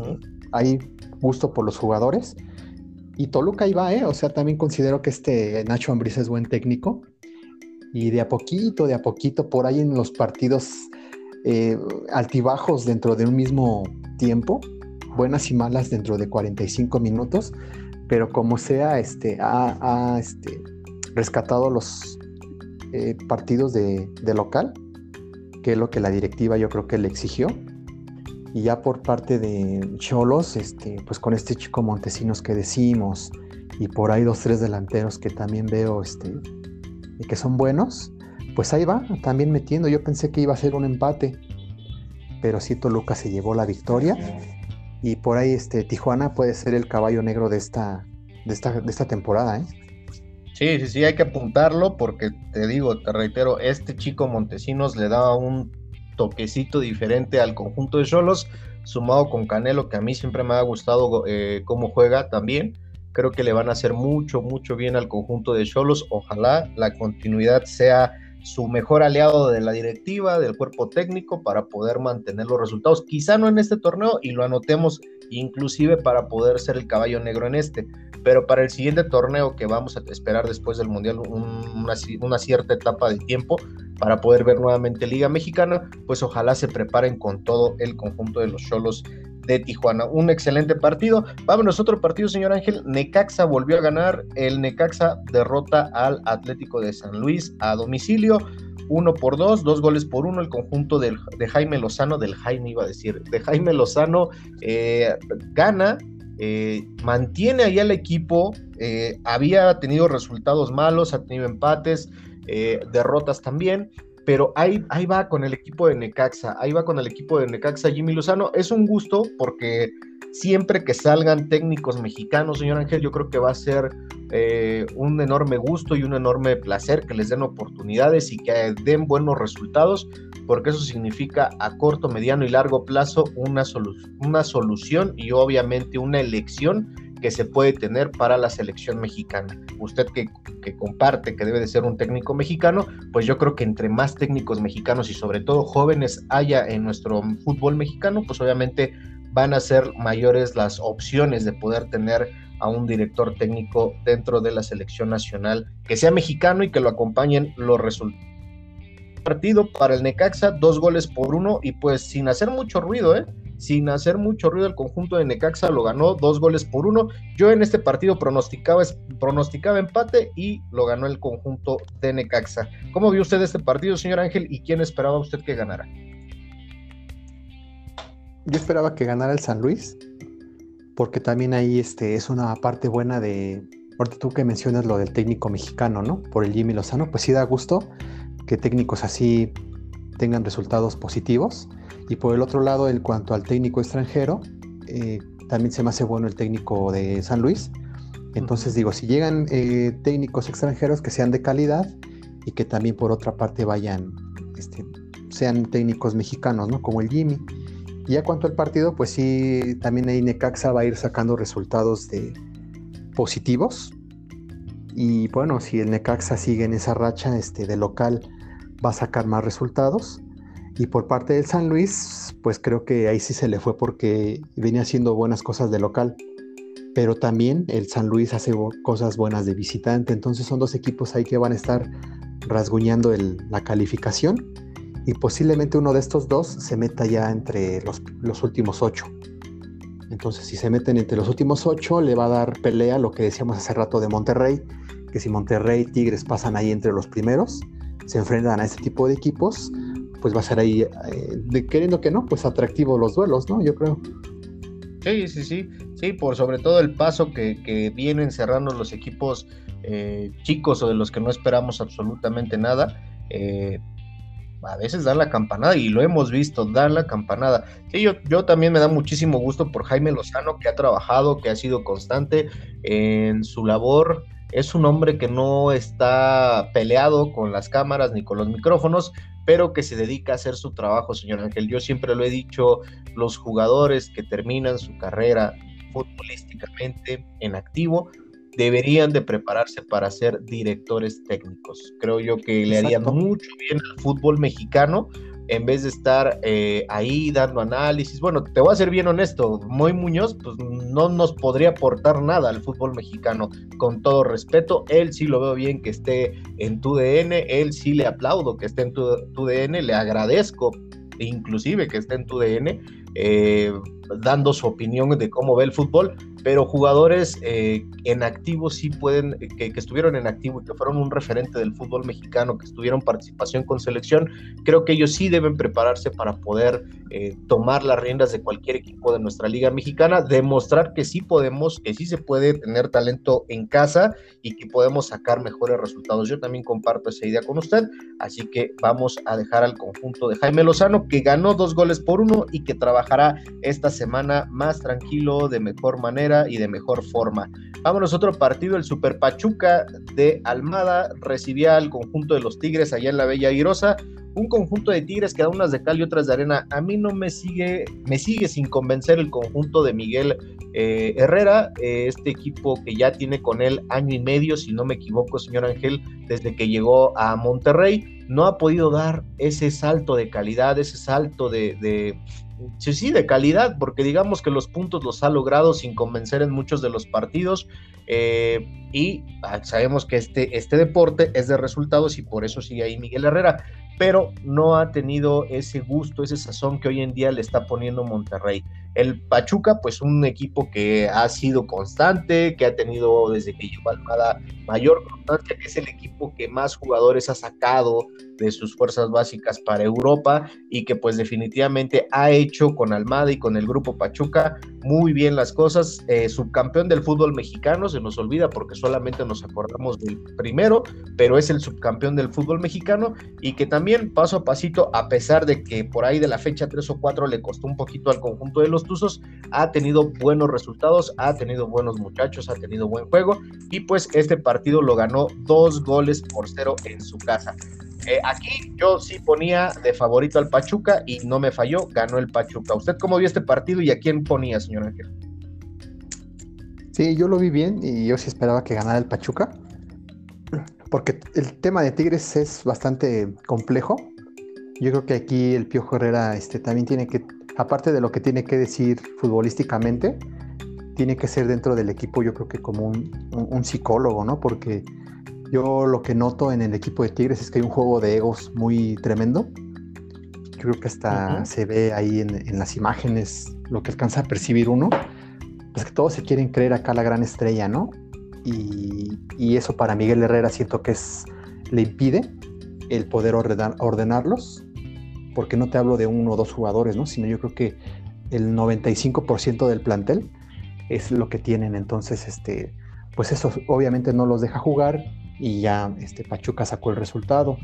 hay gusto por los jugadores y Toluca ahí va, ¿eh? O sea, también considero que este Nacho Ambriz es buen técnico. Y de a poquito, de a poquito, por ahí en los partidos eh, altibajos dentro de un mismo tiempo, buenas y malas dentro de 45 minutos, pero como sea, este, ha, este, rescatado los eh, partidos de, local, que es lo que la directiva yo creo que le exigió y ya por parte de Cholos, este, pues con este chico Montesinos que decimos, y por ahí dos, tres delanteros que también veo este, que son buenos, pues ahí va, también metiendo. Yo pensé que iba a ser un empate, pero sí Toluca se llevó la victoria. Y por ahí este, Tijuana puede ser el caballo negro de esta, de esta, de esta temporada, ¿eh?
Sí, sí, sí, hay que apuntarlo porque te digo, te reitero, este chico Montesinos le da un toquecito diferente al conjunto de Cholos, sumado con Canelo, que a mí siempre me ha gustado eh, cómo juega también. Creo que le van a hacer mucho, mucho bien al conjunto de Cholos. Ojalá la continuidad sea su mejor aliado de la directiva, del cuerpo técnico, para poder mantener los resultados. Quizá no en este torneo y lo anotemos inclusive para poder ser el caballo negro en este, pero para el siguiente torneo que vamos a esperar después del Mundial, una, una, cierta etapa de tiempo, para poder ver nuevamente Liga Mexicana, pues ojalá se preparen con todo el conjunto de los Cholos de Tijuana. Un excelente partido. Vámonos otro partido, señor Ángel. Necaxa volvió a ganar. El Necaxa derrota al Atlético de San Luis a domicilio. Uno por dos, dos goles por uno. El conjunto de Jaime Lozano, del Jaime iba a decir, de Jaime Lozano eh, gana. Eh, mantiene ahí al equipo, eh, había tenido resultados malos, ha tenido empates, derrotas también, pero ahí, ahí va con el equipo de Necaxa, ahí va con el equipo de Necaxa Jimmy Lozano. Es un gusto porque siempre que salgan técnicos mexicanos, señor Ángel, yo creo que va a ser eh, un enorme gusto y un enorme placer que les den oportunidades y que den buenos resultados, porque eso significa a corto, mediano y largo plazo una, una solución y obviamente una elección que se puede tener para la selección mexicana. Usted que, comparte que debe de ser un técnico mexicano, pues yo creo que entre más técnicos mexicanos y sobre todo jóvenes haya en nuestro fútbol mexicano, pues obviamente van a ser mayores las opciones de poder tener a un director técnico dentro de la selección nacional que sea mexicano y que lo acompañen los resultados. Partido para el Necaxa, dos goles por uno y pues sin hacer mucho ruido, ¿eh? Sin hacer mucho ruido el conjunto de Necaxa lo ganó dos goles por uno. Yo en este partido pronosticaba, pronosticaba empate y lo ganó el conjunto de Necaxa. ¿Cómo vio usted este partido, señor Ángel, y quién esperaba usted que ganara?
Yo esperaba que ganara el San Luis, porque también ahí este, es una parte buena de, ahorita tú que mencionas lo del técnico mexicano, ¿no? Por el Jimmy Lozano, pues sí da gusto que técnicos así tengan resultados positivos y por el otro lado, en cuanto al técnico extranjero, eh, también se me hace bueno el técnico de San Luis. Entonces digo, si llegan eh, técnicos extranjeros que sean de calidad y que también por otra parte vayan, este, sean técnicos mexicanos, ¿no? Como el Jimmy. Y ya cuanto al partido, pues sí, también ahí Necaxa va a ir sacando resultados de positivos. Y bueno, si el Necaxa sigue en esa racha este, de local, va a sacar más resultados. Y por parte del San Luis, pues creo que ahí sí se le fue porque venía haciendo buenas cosas de local. Pero también el San Luis hace cosas buenas de visitante. Entonces son dos equipos ahí que van a estar rasguñando la calificación. Y posiblemente uno de estos dos se meta ya entre los, últimos ocho. Entonces, si se meten entre los últimos ocho, le va a dar pelea lo que decíamos hace rato de Monterrey, que si Monterrey y Tigres pasan ahí entre los primeros, se enfrentan a este tipo de equipos, pues va a ser ahí, eh, queriendo que no, pues atractivo los duelos, ¿no? Yo creo.
Sí, sí, sí, sí, por sobre todo el paso que, vienen cerrando los equipos eh, chicos o de los que no esperamos absolutamente nada. Eh, a veces dan la campanada y lo hemos visto, dar la campanada. Sí, yo, yo también me da muchísimo gusto por Jaime Lozano, que ha trabajado, que ha sido constante en su labor es un hombre que no está peleado con las cámaras ni con los micrófonos, pero que se dedica a hacer su trabajo, señor Ángel. Yo siempre lo he dicho, los jugadores que terminan su carrera futbolísticamente en activo deberían de prepararse para ser directores técnicos. Creo yo que le harían mucho bien al fútbol mexicano en vez de estar eh, ahí dando análisis. Bueno, te voy a ser bien honesto, Moy Muñoz pues no nos podría aportar nada al fútbol mexicano, con todo respeto, él sí lo veo bien que esté en tu DN, él sí le aplaudo que esté en tu, tu DN, le agradezco inclusive que esté en tu DN, eh, dando su opinión de cómo ve el fútbol, pero jugadores eh, en activo sí pueden, eh, que, estuvieron en activo y que fueron un referente del fútbol mexicano, que estuvieron participación con selección, creo que ellos sí deben prepararse para poder eh, tomar las riendas de cualquier equipo de nuestra liga mexicana, demostrar que sí podemos, que sí se puede tener talento en casa y que podemos sacar mejores resultados. Yo también comparto esa idea con usted, así que vamos a dejar al conjunto de Jaime Lozano, que ganó dos goles por uno y que trabajará esta semana más tranquilo, de mejor manera y de mejor forma. Vámonos a otro partido, el Super Pachuca de Almada recibía al conjunto de los Tigres allá en la Bella Irosa, un conjunto de Tigres que da unas de cal y otras de arena. A mí no me sigue, me sigue sin convencer el conjunto de Miguel eh, Herrera, eh, este equipo que ya tiene con él año y medio, si no me equivoco, señor Ángel, desde que llegó a Monterrey, no ha podido dar ese salto de calidad, ese salto de, sí, sí, de calidad, porque digamos que los puntos los ha logrado sin convencer en muchos de los partidos. Eh, y ah, sabemos que este, este deporte es de resultados y por eso sigue ahí Miguel Herrera. pero no ha tenido ese gusto, ese sazón que hoy en día le está poniendo Monterrey. El Pachuca, pues un equipo que ha sido constante, que ha tenido desde que llegó Almada mayor constancia, que es el equipo que más jugadores ha sacado de sus fuerzas básicas para Europa y que pues definitivamente ha hecho con Almada y con el grupo Pachuca muy bien las cosas. Eh, subcampeón del fútbol mexicano, se nos olvida porque solamente nos acordamos del primero, pero es el subcampeón del fútbol mexicano y que también paso a pasito, a pesar de que por ahí de la fecha 3 o 4 le costó un poquito al conjunto de los Tuzos, ha tenido buenos resultados, ha tenido buenos muchachos, ha tenido buen juego y pues este partido lo ganó dos goles por cero en su casa. Eh, aquí yo sí ponía de favorito al Pachuca y no me falló, ganó el Pachuca. ¿Usted cómo vio este partido y a quién ponía, señor Ángel?
Sí, yo lo vi bien y yo sí esperaba que ganara el Pachuca, porque el tema de Tigres es bastante complejo. Yo creo que aquí el Piojo Herrera este, también tiene que, aparte de lo que tiene que decir futbolísticamente, tiene que ser dentro del equipo, yo creo que como un, un psicólogo, ¿no? Porque yo lo que noto en el equipo de Tigres es que hay un juego de egos muy tremendo. Yo creo que hasta se ve ahí en, las imágenes lo que alcanza a percibir uno. Pues que todos se quieren creer acá la gran estrella, ¿no? Y, eso para Miguel Herrera siento que es, le impide el poder ordenarlos, porque no te hablo de uno o dos jugadores, ¿no? Sino yo creo que el 95% del plantel es lo que tienen. Entonces, este, pues eso obviamente no los deja jugar y ya este, Pachuca sacó el resultado.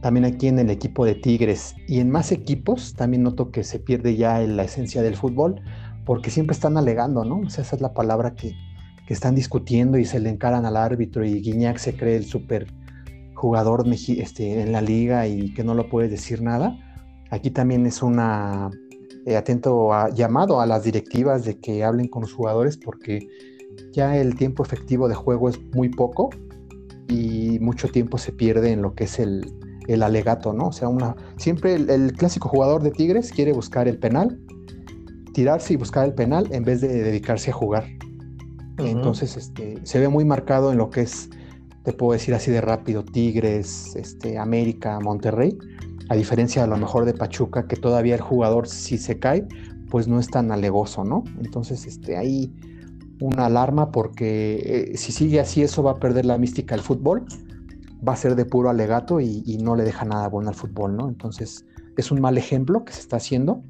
También aquí en el equipo de Tigres y en más equipos también noto que se pierde ya la esencia del fútbol porque siempre están alegando, ¿no? O sea, esa es la palabra que, que están discutiendo y se le encaran al árbitro y Guiñac se cree el super jugador este, en la liga y que no lo puede decir nada. Aquí también es una eh, atento llamado a las directivas de que hablen con los jugadores porque ya el tiempo efectivo de juego es muy poco y mucho tiempo se pierde en lo que es el, alegato, ¿no? O sea, una, siempre el, clásico jugador de Tigres quiere buscar el penal, tirarse y buscar el penal en vez de dedicarse a jugar. Entonces, este, se ve muy marcado en lo que es, te puedo decir así de rápido, Tigres, este, América, Monterrey, a diferencia a lo mejor de Pachuca, que todavía el jugador si se cae, pues no es tan alegoso, ¿no? Entonces, este, ahí una alarma porque eh, si sigue así eso va a perder la mística del fútbol, va a ser de puro alegato y, no le deja nada bueno al fútbol, ¿no? Entonces es un mal ejemplo que se está haciendo.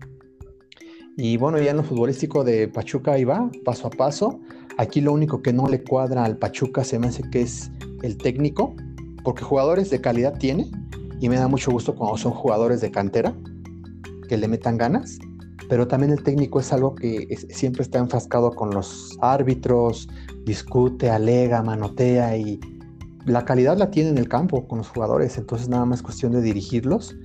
Y bueno, ya en lo futbolístico de Pachuca ahí va, paso a paso. Aquí lo único que no le cuadra al Pachuca se me hace que es el técnico, porque jugadores de calidad tiene y me da mucho gusto cuando son jugadores de cantera, que le metan ganas pero también el técnico es algo que siempre está enfrascado con los árbitros, discute, alega, manotea y la calidad la tiene en el campo con los jugadores, entonces nada más cuestión de dirigirlos.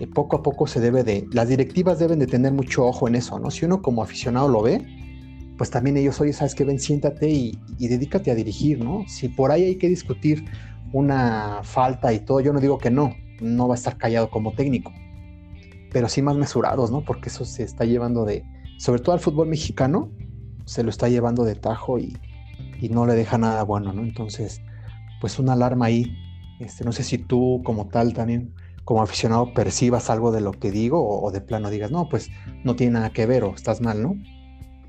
Eh, poco a poco se debe de, las directivas deben de tener mucho ojo en eso, ¿no? Si uno como aficionado lo ve, pues también ellos, oye, sabes que ven, siéntate y, y dedícate a dirigir, ¿no? Si por ahí hay que discutir una falta y todo, yo no digo que no, no va a estar callado como técnico, pero sí más mesurados, ¿no? Porque eso se está llevando de, sobre todo al fútbol mexicano, se lo está llevando de tajo y, no le deja nada bueno, ¿no? Entonces, pues una alarma ahí. Este, no sé si tú como tal también, como aficionado, percibas algo de lo que digo o, o de plano digas, no, pues no tiene nada que ver o estás mal, ¿no?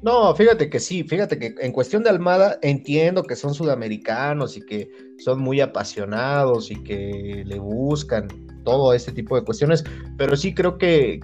No, fíjate que sí, fíjate que en cuestión de Almada entiendo que son sudamericanos y que son muy apasionados y que le buscan todo este tipo de cuestiones, pero sí creo que,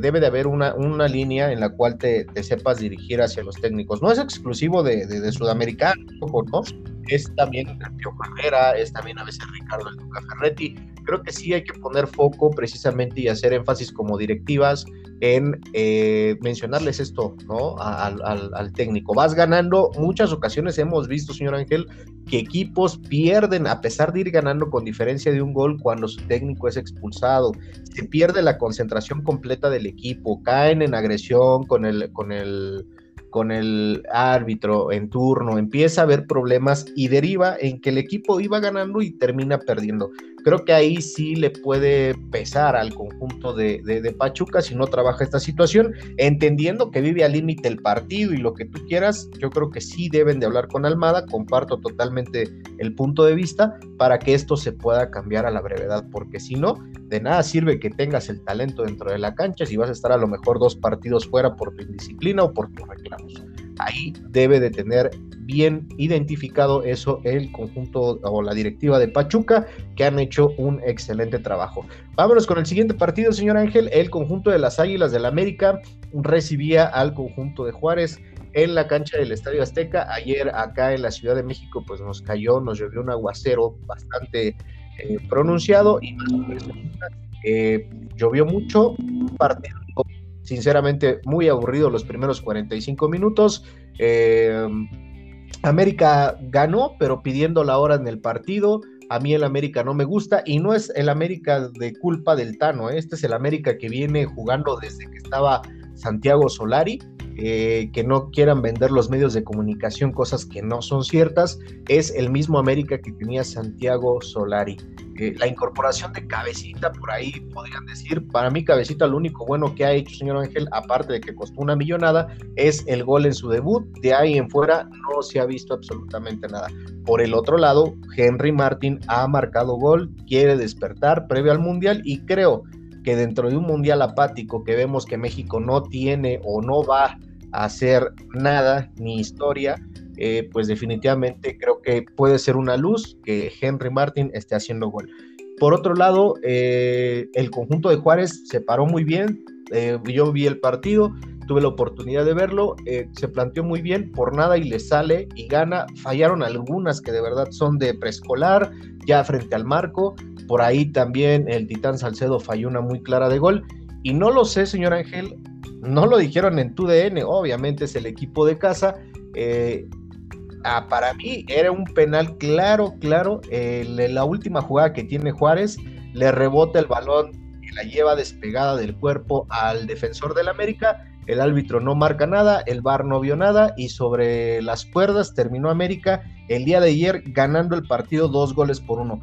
debe de haber una, una, línea en la cual te, sepas dirigir hacia los técnicos. No es exclusivo de, de, sudamericanos, ¿no? Es también Pio Carrera, es también a veces Ricardo El Ferretti. Creo que sí hay que poner foco precisamente y hacer énfasis como directivas en eh, mencionarles esto, ¿no? Al, técnico. Vas ganando, muchas ocasiones hemos visto, señor Ángel, que equipos pierden a pesar de ir ganando con diferencia de un gol cuando su técnico es expulsado. Se pierde la concentración completa del equipo, caen en agresión con el, con el con el árbitro en turno, empieza a haber problemas y deriva en que el equipo iba ganando y termina perdiendo. Creo que ahí sí le puede pesar al conjunto de, de, Pachuca si no trabaja esta situación, entendiendo que vive al límite el partido y lo que tú quieras, yo creo que sí deben de hablar con Almada, comparto totalmente el punto de vista para que esto se pueda cambiar a la brevedad, porque si no, De nada sirve que tengas el talento dentro de la cancha si vas a estar a lo mejor dos partidos fuera por tu indisciplina o por tus Ahí debe de tener bien identificado eso el conjunto o la directiva de Pachuca, que han hecho un excelente trabajo. Vámonos con el siguiente partido, señor Ángel. El conjunto de las Águilas del la América recibía al conjunto de Juárez en la cancha del Estadio Azteca. Ayer acá en la Ciudad de México pues nos cayó, nos llovió un aguacero bastante eh, pronunciado y eh, llovió mucho, partido sinceramente muy aburrido los primeros 45 minutos. Eh, América ganó, pero pidiendo la hora en el partido. A mí el América no me gusta y no es el América de culpa del Tano, este es el América que viene jugando desde que estaba Santiago Solari eh, que no quieran vender los medios de comunicación cosas que no son ciertas, es el mismo América que tenía Santiago Solari. Eh, la incorporación de Cabecita, por ahí podrían decir, para mí Cabecita lo único bueno que ha hecho, señor Ángel, aparte de que costó una millonada, es el gol en su debut. De ahí en fuera no se ha visto absolutamente nada. Por el otro lado, Henry Martin ha marcado gol, quiere despertar previo al Mundial y creo que dentro de un mundial apático que vemos que México no tiene o no va hacer nada ni historia, eh, pues definitivamente creo que puede ser una luz que Henry Martin esté haciendo gol. Por otro lado, eh, el conjunto de Juárez se paró muy bien. Eh, yo vi el partido, tuve la oportunidad de verlo, se planteó muy bien, por nada y le sale y gana. Fallaron algunas que de verdad son de preescolar, ya frente al marco. Por ahí también el Titán Salcedo falló una muy clara de gol. Y no lo sé, señor Ángel, no lo dijeron en tu DN, obviamente es el equipo de casa. Eh, ah, para mí era un penal claro, claro. La última jugada que tiene Juárez, le rebota el balón y la lleva despegada del cuerpo al defensor del América. El árbitro no marca nada, el VAR no vio nada y sobre las cuerdas terminó América el día de ayer ganando el partido dos goles por uno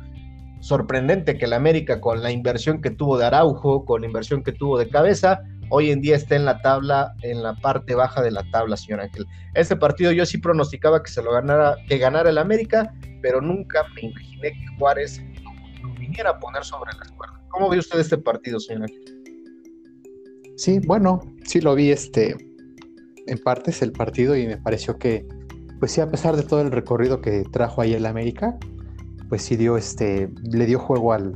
sorprendente que el América con la inversión que tuvo de Araujo, con la inversión que tuvo de cabeza, hoy en día está en la tabla, en la parte baja de la tabla, señor Ángel. Este partido yo sí pronosticaba que se lo ganara, que ganara el América, pero nunca me imaginé que Juárez lo, viniera a poner sobre las cuerdas. ¿Cómo ve usted este partido, señor Ángel?
Sí, bueno, sí lo vi este en partes el partido y me pareció que, pues sí, a pesar de todo el recorrido que trajo ahí el América, pues sí dio este, le dio juego al,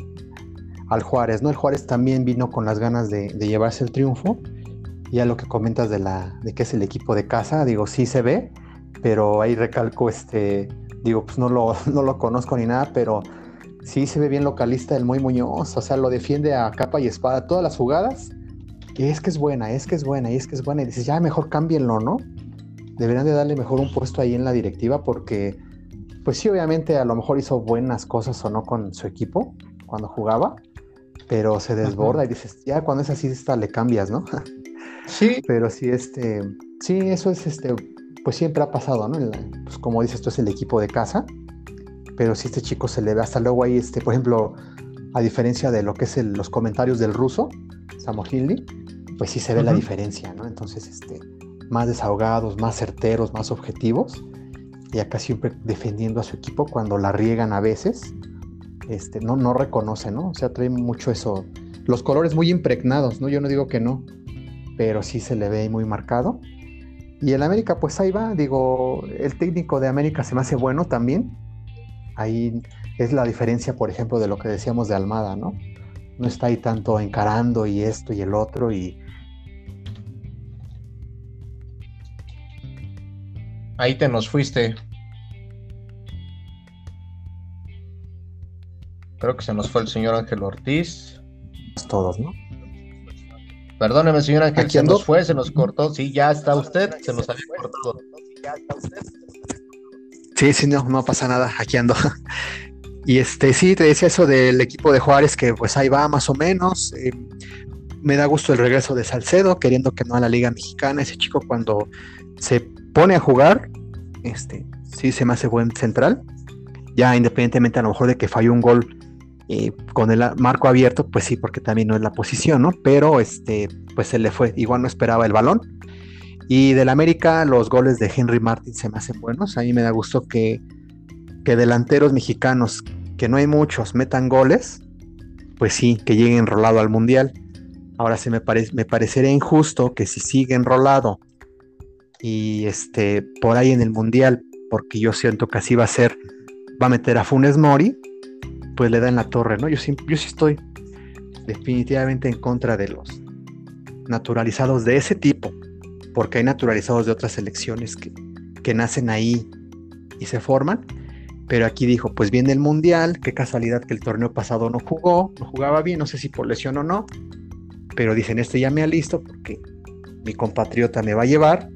al Juárez, ¿no? El Juárez también vino con las ganas de, llevarse el triunfo. Ya lo que comentas de la, de que es el equipo de casa, digo, sí se ve, pero ahí recalco, este, digo, pues no lo, [LAUGHS] no lo conozco ni nada, pero sí se ve bien localista el Muy Muñoz, o sea, lo defiende a capa y espada todas las jugadas, que es que es buena, es que es buena, y es que es buena, y dices, ya mejor cámbienlo, ¿no? Deberían de darle mejor un puesto ahí en la directiva porque, pues sí, obviamente a lo mejor hizo buenas cosas o no con su equipo cuando jugaba, pero se desborda y dices, ya cuando es así, esta le cambias, ¿no? [LAUGHS]
Sí.
Pero sí, este, sí, eso es, este, pues siempre ha pasado, ¿no? pues como dices, esto es el equipo de casa, pero si este chico se le ve hasta luego ahí, este, por ejemplo, a diferencia de lo que es los comentarios del ruso, Samo pues sí se ve la diferencia, ¿no? Entonces, este, más desahogados, más certeros, más objetivos, y acá siempre defendiendo a su equipo cuando la riegan a veces, este, no, no reconoce, ¿no? O sea, trae mucho eso. Los colores muy impregnados, ¿no? Yo no digo que no, pero sí se le ve muy marcado. Y el América, pues ahí va, digo, el técnico de América se me hace bueno también. Ahí es la diferencia, por ejemplo, de lo que decíamos de Almada, ¿no? No está ahí tanto encarando y esto y el otro y...
Ahí te nos fuiste. Creo que se nos fue el señor Ángel Ortiz.
Todos, ¿no?
Perdóneme, señor Ángel, se nos fue, se nos cortó. Sí, ya está usted, se nos había cortado.
Sí, sí, no, no pasa nada, aquí ando. [LAUGHS] Y este, sí, te decía eso del equipo de Juárez, que pues ahí va más o menos. Eh, me da gusto el regreso de Salcedo, queriendo que no a la Liga Mexicana. Ese chico cuando se pone a jugar, este, sí se me hace buen central. Ya independientemente a lo mejor de que falló un gol con el marco abierto, pues sí, porque también no es la posición, ¿no? Pero este, pues se le fue, igual no esperaba el balón. Y del América, los goles de Henry Martin se me hacen buenos. A mí me da gusto que, que delanteros mexicanos, que no hay muchos, metan goles. pues sí, que llegue enrolado al Mundial. Ahora se me, parece me parecería injusto que si sigue enrolado y este, por ahí en el Mundial, porque yo siento que así va a ser, va a meter a Funes Mori, pues le da en la torre, ¿no? Yo sí, yo sí estoy definitivamente en contra de los naturalizados de ese tipo, porque hay naturalizados de otras selecciones que, que nacen ahí y se forman, pero aquí dijo, pues viene el Mundial, qué casualidad que el torneo pasado no jugó, no jugaba bien, no sé si por lesión o no, pero dicen, este ya me ha listo porque mi compatriota me va a llevar,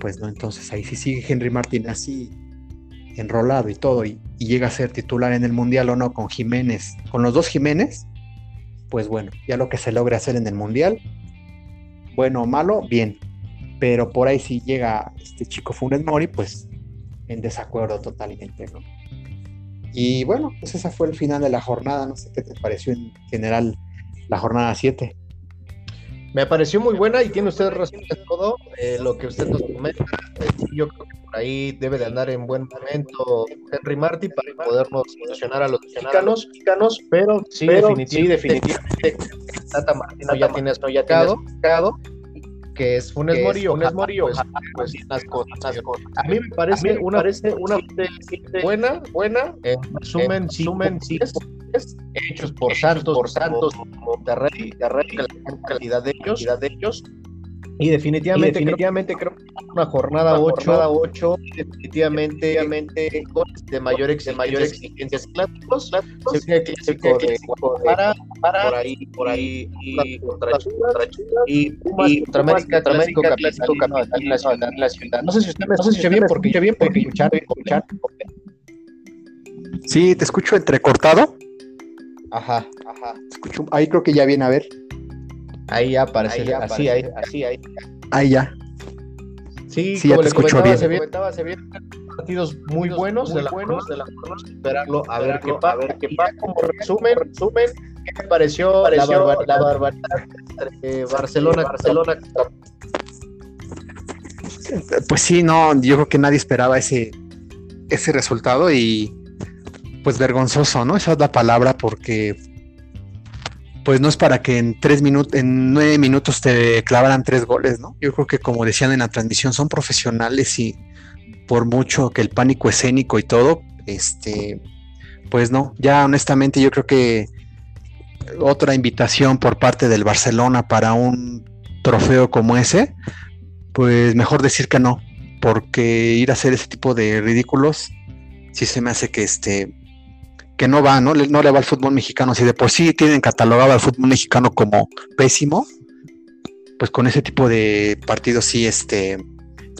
pues no, entonces ahí sí sigue Henry Martín así enrolado y todo, y, llega a ser titular en el Mundial o no con Jiménez, con los dos Jiménez, pues bueno, ya lo que se logre hacer en el Mundial, bueno o malo, bien, pero por ahí si llega este chico Funes Mori, pues en desacuerdo totalmente, ¿no? Y bueno, pues ese fue el final de la jornada, no sé qué te pareció en general la jornada 7.
Me pareció muy buena y tiene usted razón en todo eh, lo que usted nos comenta. Eh, yo creo que por ahí debe de andar en buen momento Henry Marty para podernos solucionar a los mexicanos, pero sí, definitivamente, Tata Martino ya tiene esto ya quedado que es Funes Mori, Funes Mori, pues, pues, las cosas, las cosas. A mí me parece una, parece una buena, buena, en resumen, resumen, sí, hechos por Santos, por Santos, Monterrey, Monterrey, la calidad de ellos, calidad de ellos. Y definitivamente, definitivamente creo, que una jornada 8, definitivamente, definitivamente de mayor, de mayor exigencia clásicos, se clásico de para, para, por ahí, por ahí, y contra y Pumas contra América, clásico capital nacional, la ciudad. No sé si usted me escucha bien, porque bien, porque escuchar, escuchar.
Sí, te escucho entrecortado.
Ajá, ajá.
Escucho, ahí creo que ya viene a ver.
Ahí ya aparece, ahí ya así, ahí, así, ahí.
Ahí ya.
Sí, sí como ya te escucho bien. Se comentaba, se vienen partidos muy buenos, muy de la buenos, de la esperarlo a ver qué pasa. Qué pasa. Como resumen, resumen, ¿qué me pareció, pareció la, barbaridad de Barcelona, Barcelona?
Pues sí, no, yo creo que nadie esperaba ese, ese resultado y pues vergonzoso, ¿no? Esa es la palabra porque pues no es para que en tres minutos, en nueve minutos te clavaran tres goles, ¿no? Yo creo que como decían en la transmisión, son profesionales y por mucho que el pánico escénico y todo, este, pues no, ya honestamente yo creo que otra invitación por parte del Barcelona para un trofeo como ese, pues mejor decir que no, porque ir a hacer ese tipo de ridículos, sí se me hace que este, que no va, ¿no? No le va al fútbol mexicano. Si de por sí tienen catalogado al fútbol mexicano como pésimo, pues con ese tipo de partidos sí este,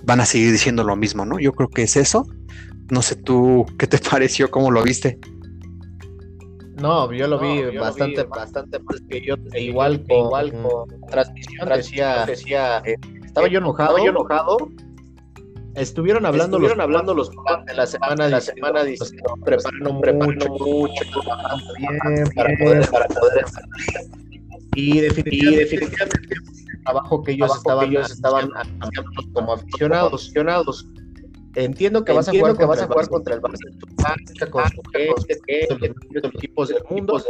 van a seguir diciendo lo mismo, ¿no? Yo creo que es eso. No sé tú, [LAUGHS] ¿qué te pareció? ¿Cómo lo viste?
No, yo lo vi bastante, bastante más que yo, e igual con, igual con transmisión, decía, decía eh, estaba yo enojado, estaba yo enojado Estuvieron hablando Estuvieron los hablando los de la semana de la semana diciendo preparando mucho, mucho, bien para poder para poder y definitivamente, el trabajo que ellos estaban que ellos estaban como aficionados, aficionados Entiendo que vas a jugar, que vas jugar contra el Barça, con su gente, los equipos del mundo.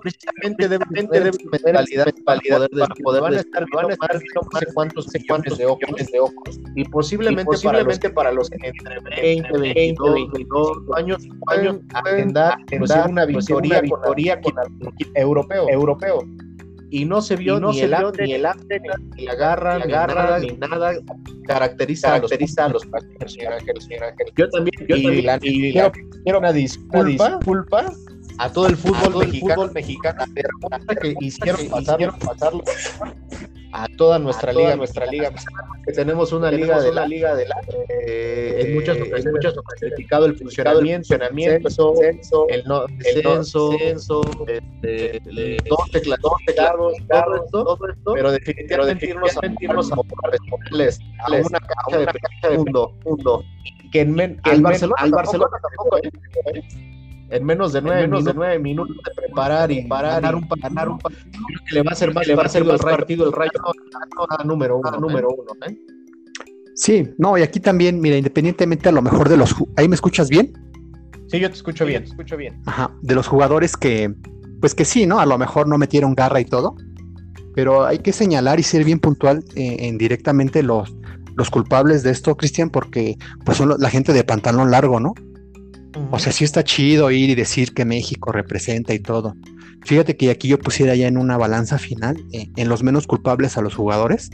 Precisamente deben tener mentalidad, mentalidad para poder van a estar, van a estar no sé cuántos, cuántos de ojos, de ojos. Y posiblemente, posiblemente para los que entre 20, 22, 22 años pueden agendar, una victoria, victoria con el europeo, europeo y no se vio, no ni, se el vio ni el after, ni la garra, ni, garra, ni nada caracteriza, caracteriza a los partidos, señor Ángel, señor Ángel. Yo también, yo y también, la, y quiero, quiero una disculpa, una disculpa a todo el fútbol, todo mexicano, el fútbol mexicano, que hicieron, pasarlo, pasarlo a toda nuestra a liga, nuestra liga, que tenemos una liga de la liga de la eh, en muchas ocasiones, muchas ocasiones. criticado el funcionamiento, funcionamiento censo, el no descenso, censo, este, dos teclas, dos teclados, todo esto, todo esto, pero definitivamente irnos a irnos a responderles a una cancha de mundo, mundo, que en men, al Barcelona, al Barcelona tampoco. En menos de nueve, menos minutos, de nueve minutos de preparar y parar ganar un, ganar un partido que le va a hacer más, le va a hacer más partido el Rayo a número uno, número uno, ¿eh?
Sí, no, y aquí también, mira, independientemente a lo mejor de los... ¿Ahí me escuchas bien?
Sí, yo te escucho bien, te escucho bien.
Ajá, de los jugadores que, pues que sí, ¿no? A lo mejor no metieron garra y todo, pero hay que señalar y ser bien puntual eh, en directamente los, los culpables de esto, Cristian, porque pues son la gente de pantalón largo, ¿no? O sea, sí está chido ir y decir que México representa y todo. Fíjate que aquí yo pusiera ya en una balanza final, eh, en los menos culpables a los jugadores,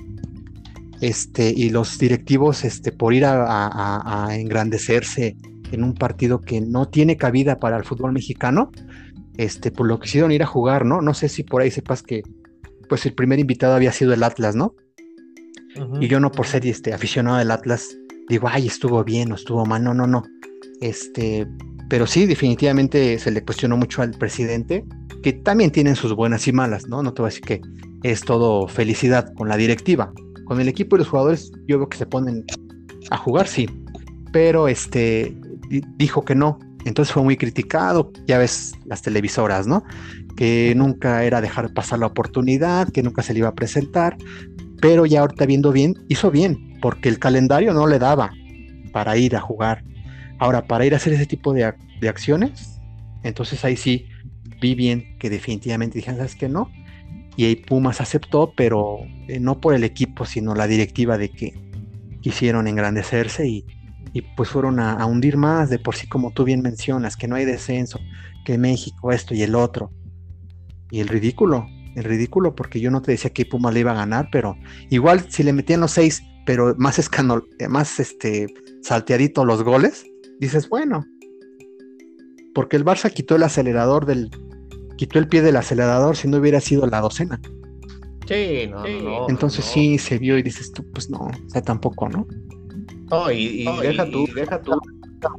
este, y los directivos, este, por ir a, engrandecerse en un partido que no tiene cabida para el fútbol mexicano, este, por lo que quisieron ir a jugar, ¿no? No sé si por ahí sepas que, pues el primer invitado había sido el Atlas, ¿no? Y yo no por ser este, aficionado del Atlas, digo, ay, estuvo bien o estuvo mal, no, no, no. Este, pero sí, definitivamente se le cuestionó mucho al presidente, que también tienen sus buenas y malas, ¿no? No te voy a decir que es todo felicidad con la directiva. Con el equipo y los jugadores, yo veo que se ponen a jugar, sí. Pero este dijo que no. Entonces fue muy criticado, ya ves las televisoras, ¿no? Que nunca era dejar pasar la oportunidad, que nunca se le iba a presentar, pero ya ahorita viendo bien, hizo bien, porque el calendario no le daba para ir a jugar. Ahora, para ir a hacer ese tipo de, acciones, entonces ahí sí vi bien que definitivamente dijeron, ¿sabes qué no? Y ahí Pumas aceptó, pero eh, no por el equipo, sino la directiva de que quisieron engrandecerse y, pues fueron a, hundir más, de por sí como tú bien mencionas, que no hay descenso, que México esto y el otro. Y el ridículo, el ridículo, porque yo no te decía que Pumas le iba a ganar, pero igual si le metían los seis, pero más escanol, eh, más este salteadito los goles, dices, bueno, porque el Barça quitó el acelerador del, quitó el pie del acelerador si no hubiera sido la docena.
Sí, no, no,
Entonces sí se vio y dices tú, pues no, o sea, tampoco, ¿no?
No, y, deja tú, deja tú.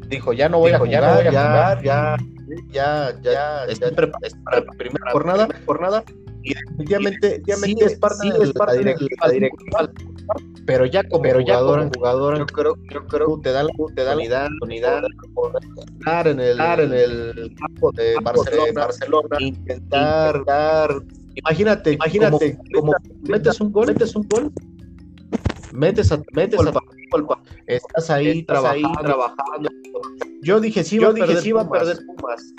Dijo, ya no voy a jugar, ya, no voy a ya, ya, ya, ya, estoy preparado para la primera jornada, jornada, y definitivamente, definitivamente es parte, de, la directiva, pero ya como pero jugador, jugador, yo creo, yo creo que te da la, te da la oportunidad de estar en el, en el campo de Barcelona, Barcelona intentar, intentar imagínate, imagínate, como, metes un gol, metes un gol, metes a, metes a, estás ahí, estás trabajando, ahí trabajando. Yo dije, sí, yo dije, sí va a perder Pumas.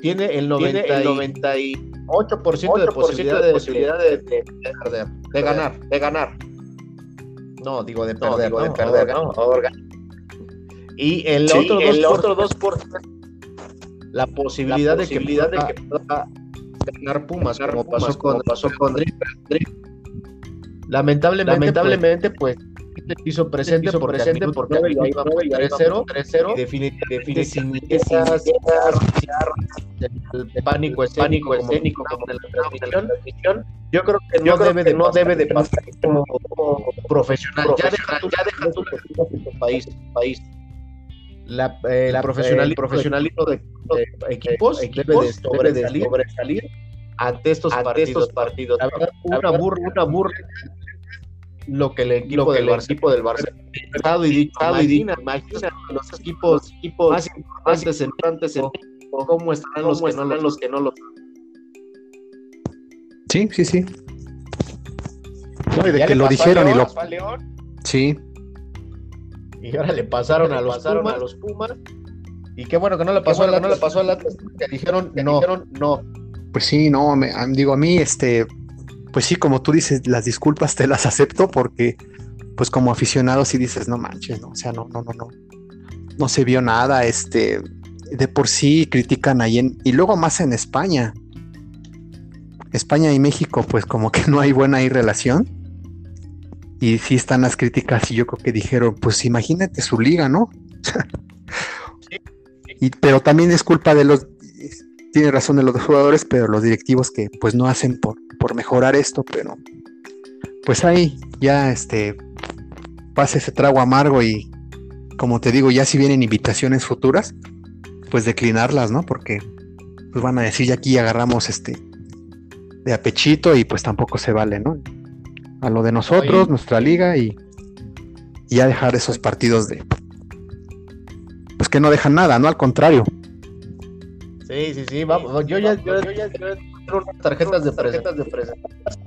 Tiene el 90 Tiene el 98% de posibilidad de, posibilidad de, de, perder, de ganar, de ganar. No, digo de perder, no, digo de perder, ¿no? Y el sí, otro 2%, el otro 2% la posibilidad, la posibilidad de, que, de que pueda ganar Pumas, como pasó con, pasó con Lamentablemente, Lamentablemente, pues, pues hizo presente hizo porque presente porque iba 3-0, 3-0 y definitivamente sin el pánico escénico, escénico como en la transmisión, yo creo que no debe de no debe de pasar como, profesional. Ya deja, ya deja tu país, país. La, eh, la profesionalismo, profesionalismo de, de, equipos, equipos debe de sobresalir, ante estos ante partidos. Estos partidos. La verdad, una burra, una burra lo que el equipo, lo que del, el Barça, equipo del Barça y dicho, y dicho, imagina los equipos, equipos más importantes en, importantes en cómo están, los, que no, los que no lo
Sí, sí, sí. No, y de que lo dijeron y lo. Sí.
Y ahora le pasaron, a, los pasaron a los Pumas. Y qué bueno que no le pasó a la, no le pasó a la que dijeron que no. Dijeron no.
Pues sí, no, me, digo, a mí, este, pues sí, como tú dices, las disculpas te las acepto porque, pues como aficionado sí dices, no manches, no, o sea, no, no, no, no, no se vio nada, este, de por sí critican ahí en, y luego más en España. España y México, pues como que [LAUGHS] no hay buena relación. Y sí están las críticas y yo creo que dijeron, pues imagínate su liga, ¿no? [LAUGHS] y, pero también es culpa de los, tiene razón de los jugadores, pero los directivos que pues no hacen por, por mejorar esto, pero pues ahí ya este pasa ese trago amargo y como te digo, ya si vienen invitaciones futuras, pues declinarlas, ¿no? Porque pues van a decir ya aquí agarramos este de apechito y pues tampoco se vale, ¿no? A lo de nosotros, nuestra liga y, y ya dejar esos partidos de pues que no dejan nada, ¿no? Al contrario.
Sí, sí, sí, vamos, yo ya, yo, yo ya, unas tarjetas de presentación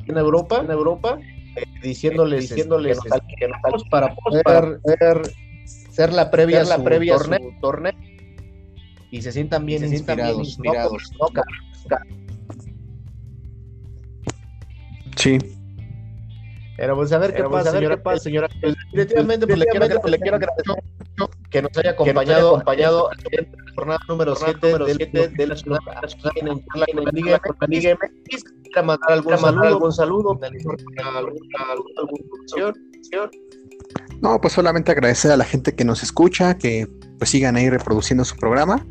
en Europa, en Europa, eh, diciéndoles, diciéndoles que, que, nos, este, para poder ser, ser la previa, ser la previa su torneo, su torneo, y se sientan bien se inspirados, inspirados, ¿no? inspirados.
Sí.
Pero pues a ver qué pasa, señora, qué pasa, señora. Pues, definitivamente, pues, le quiero, pues, le quiero agradecer mucho que nos haya acompañado, acompañado en la jornada número 7 de la ciudad en la Liga MX. Quiera mandar algún saludo, algún saludo,
No, pues solamente agradecer a la gente que nos escucha, que pues sigan ahí reproduciendo su programa.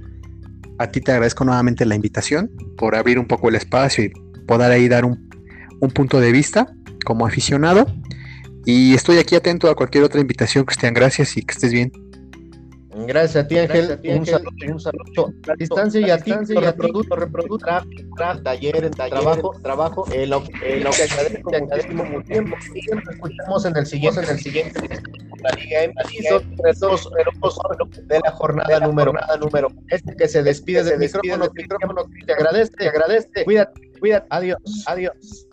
A ti te agradezco nuevamente la invitación por abrir un poco el espacio y poder ahí dar un, un punto de vista como aficionado. Y estoy aquí atento a cualquier otra invitación, Cristian. Gracias y que estés bien.
Gracias a ti, Ángel. Un saludo, un saludo. A distancia y a ti, reproducto, reproducto, taller, en trabajo, trabajo, en lo, en lo que agradezco muchísimo tiempo. Y nos escuchamos en el siguiente, en el siguiente, la Liga MX, de la jornada número, número, este que se despide del micrófono, micrófono, te agradece, te agradece. Cuídate, cuídate. Adiós, adiós.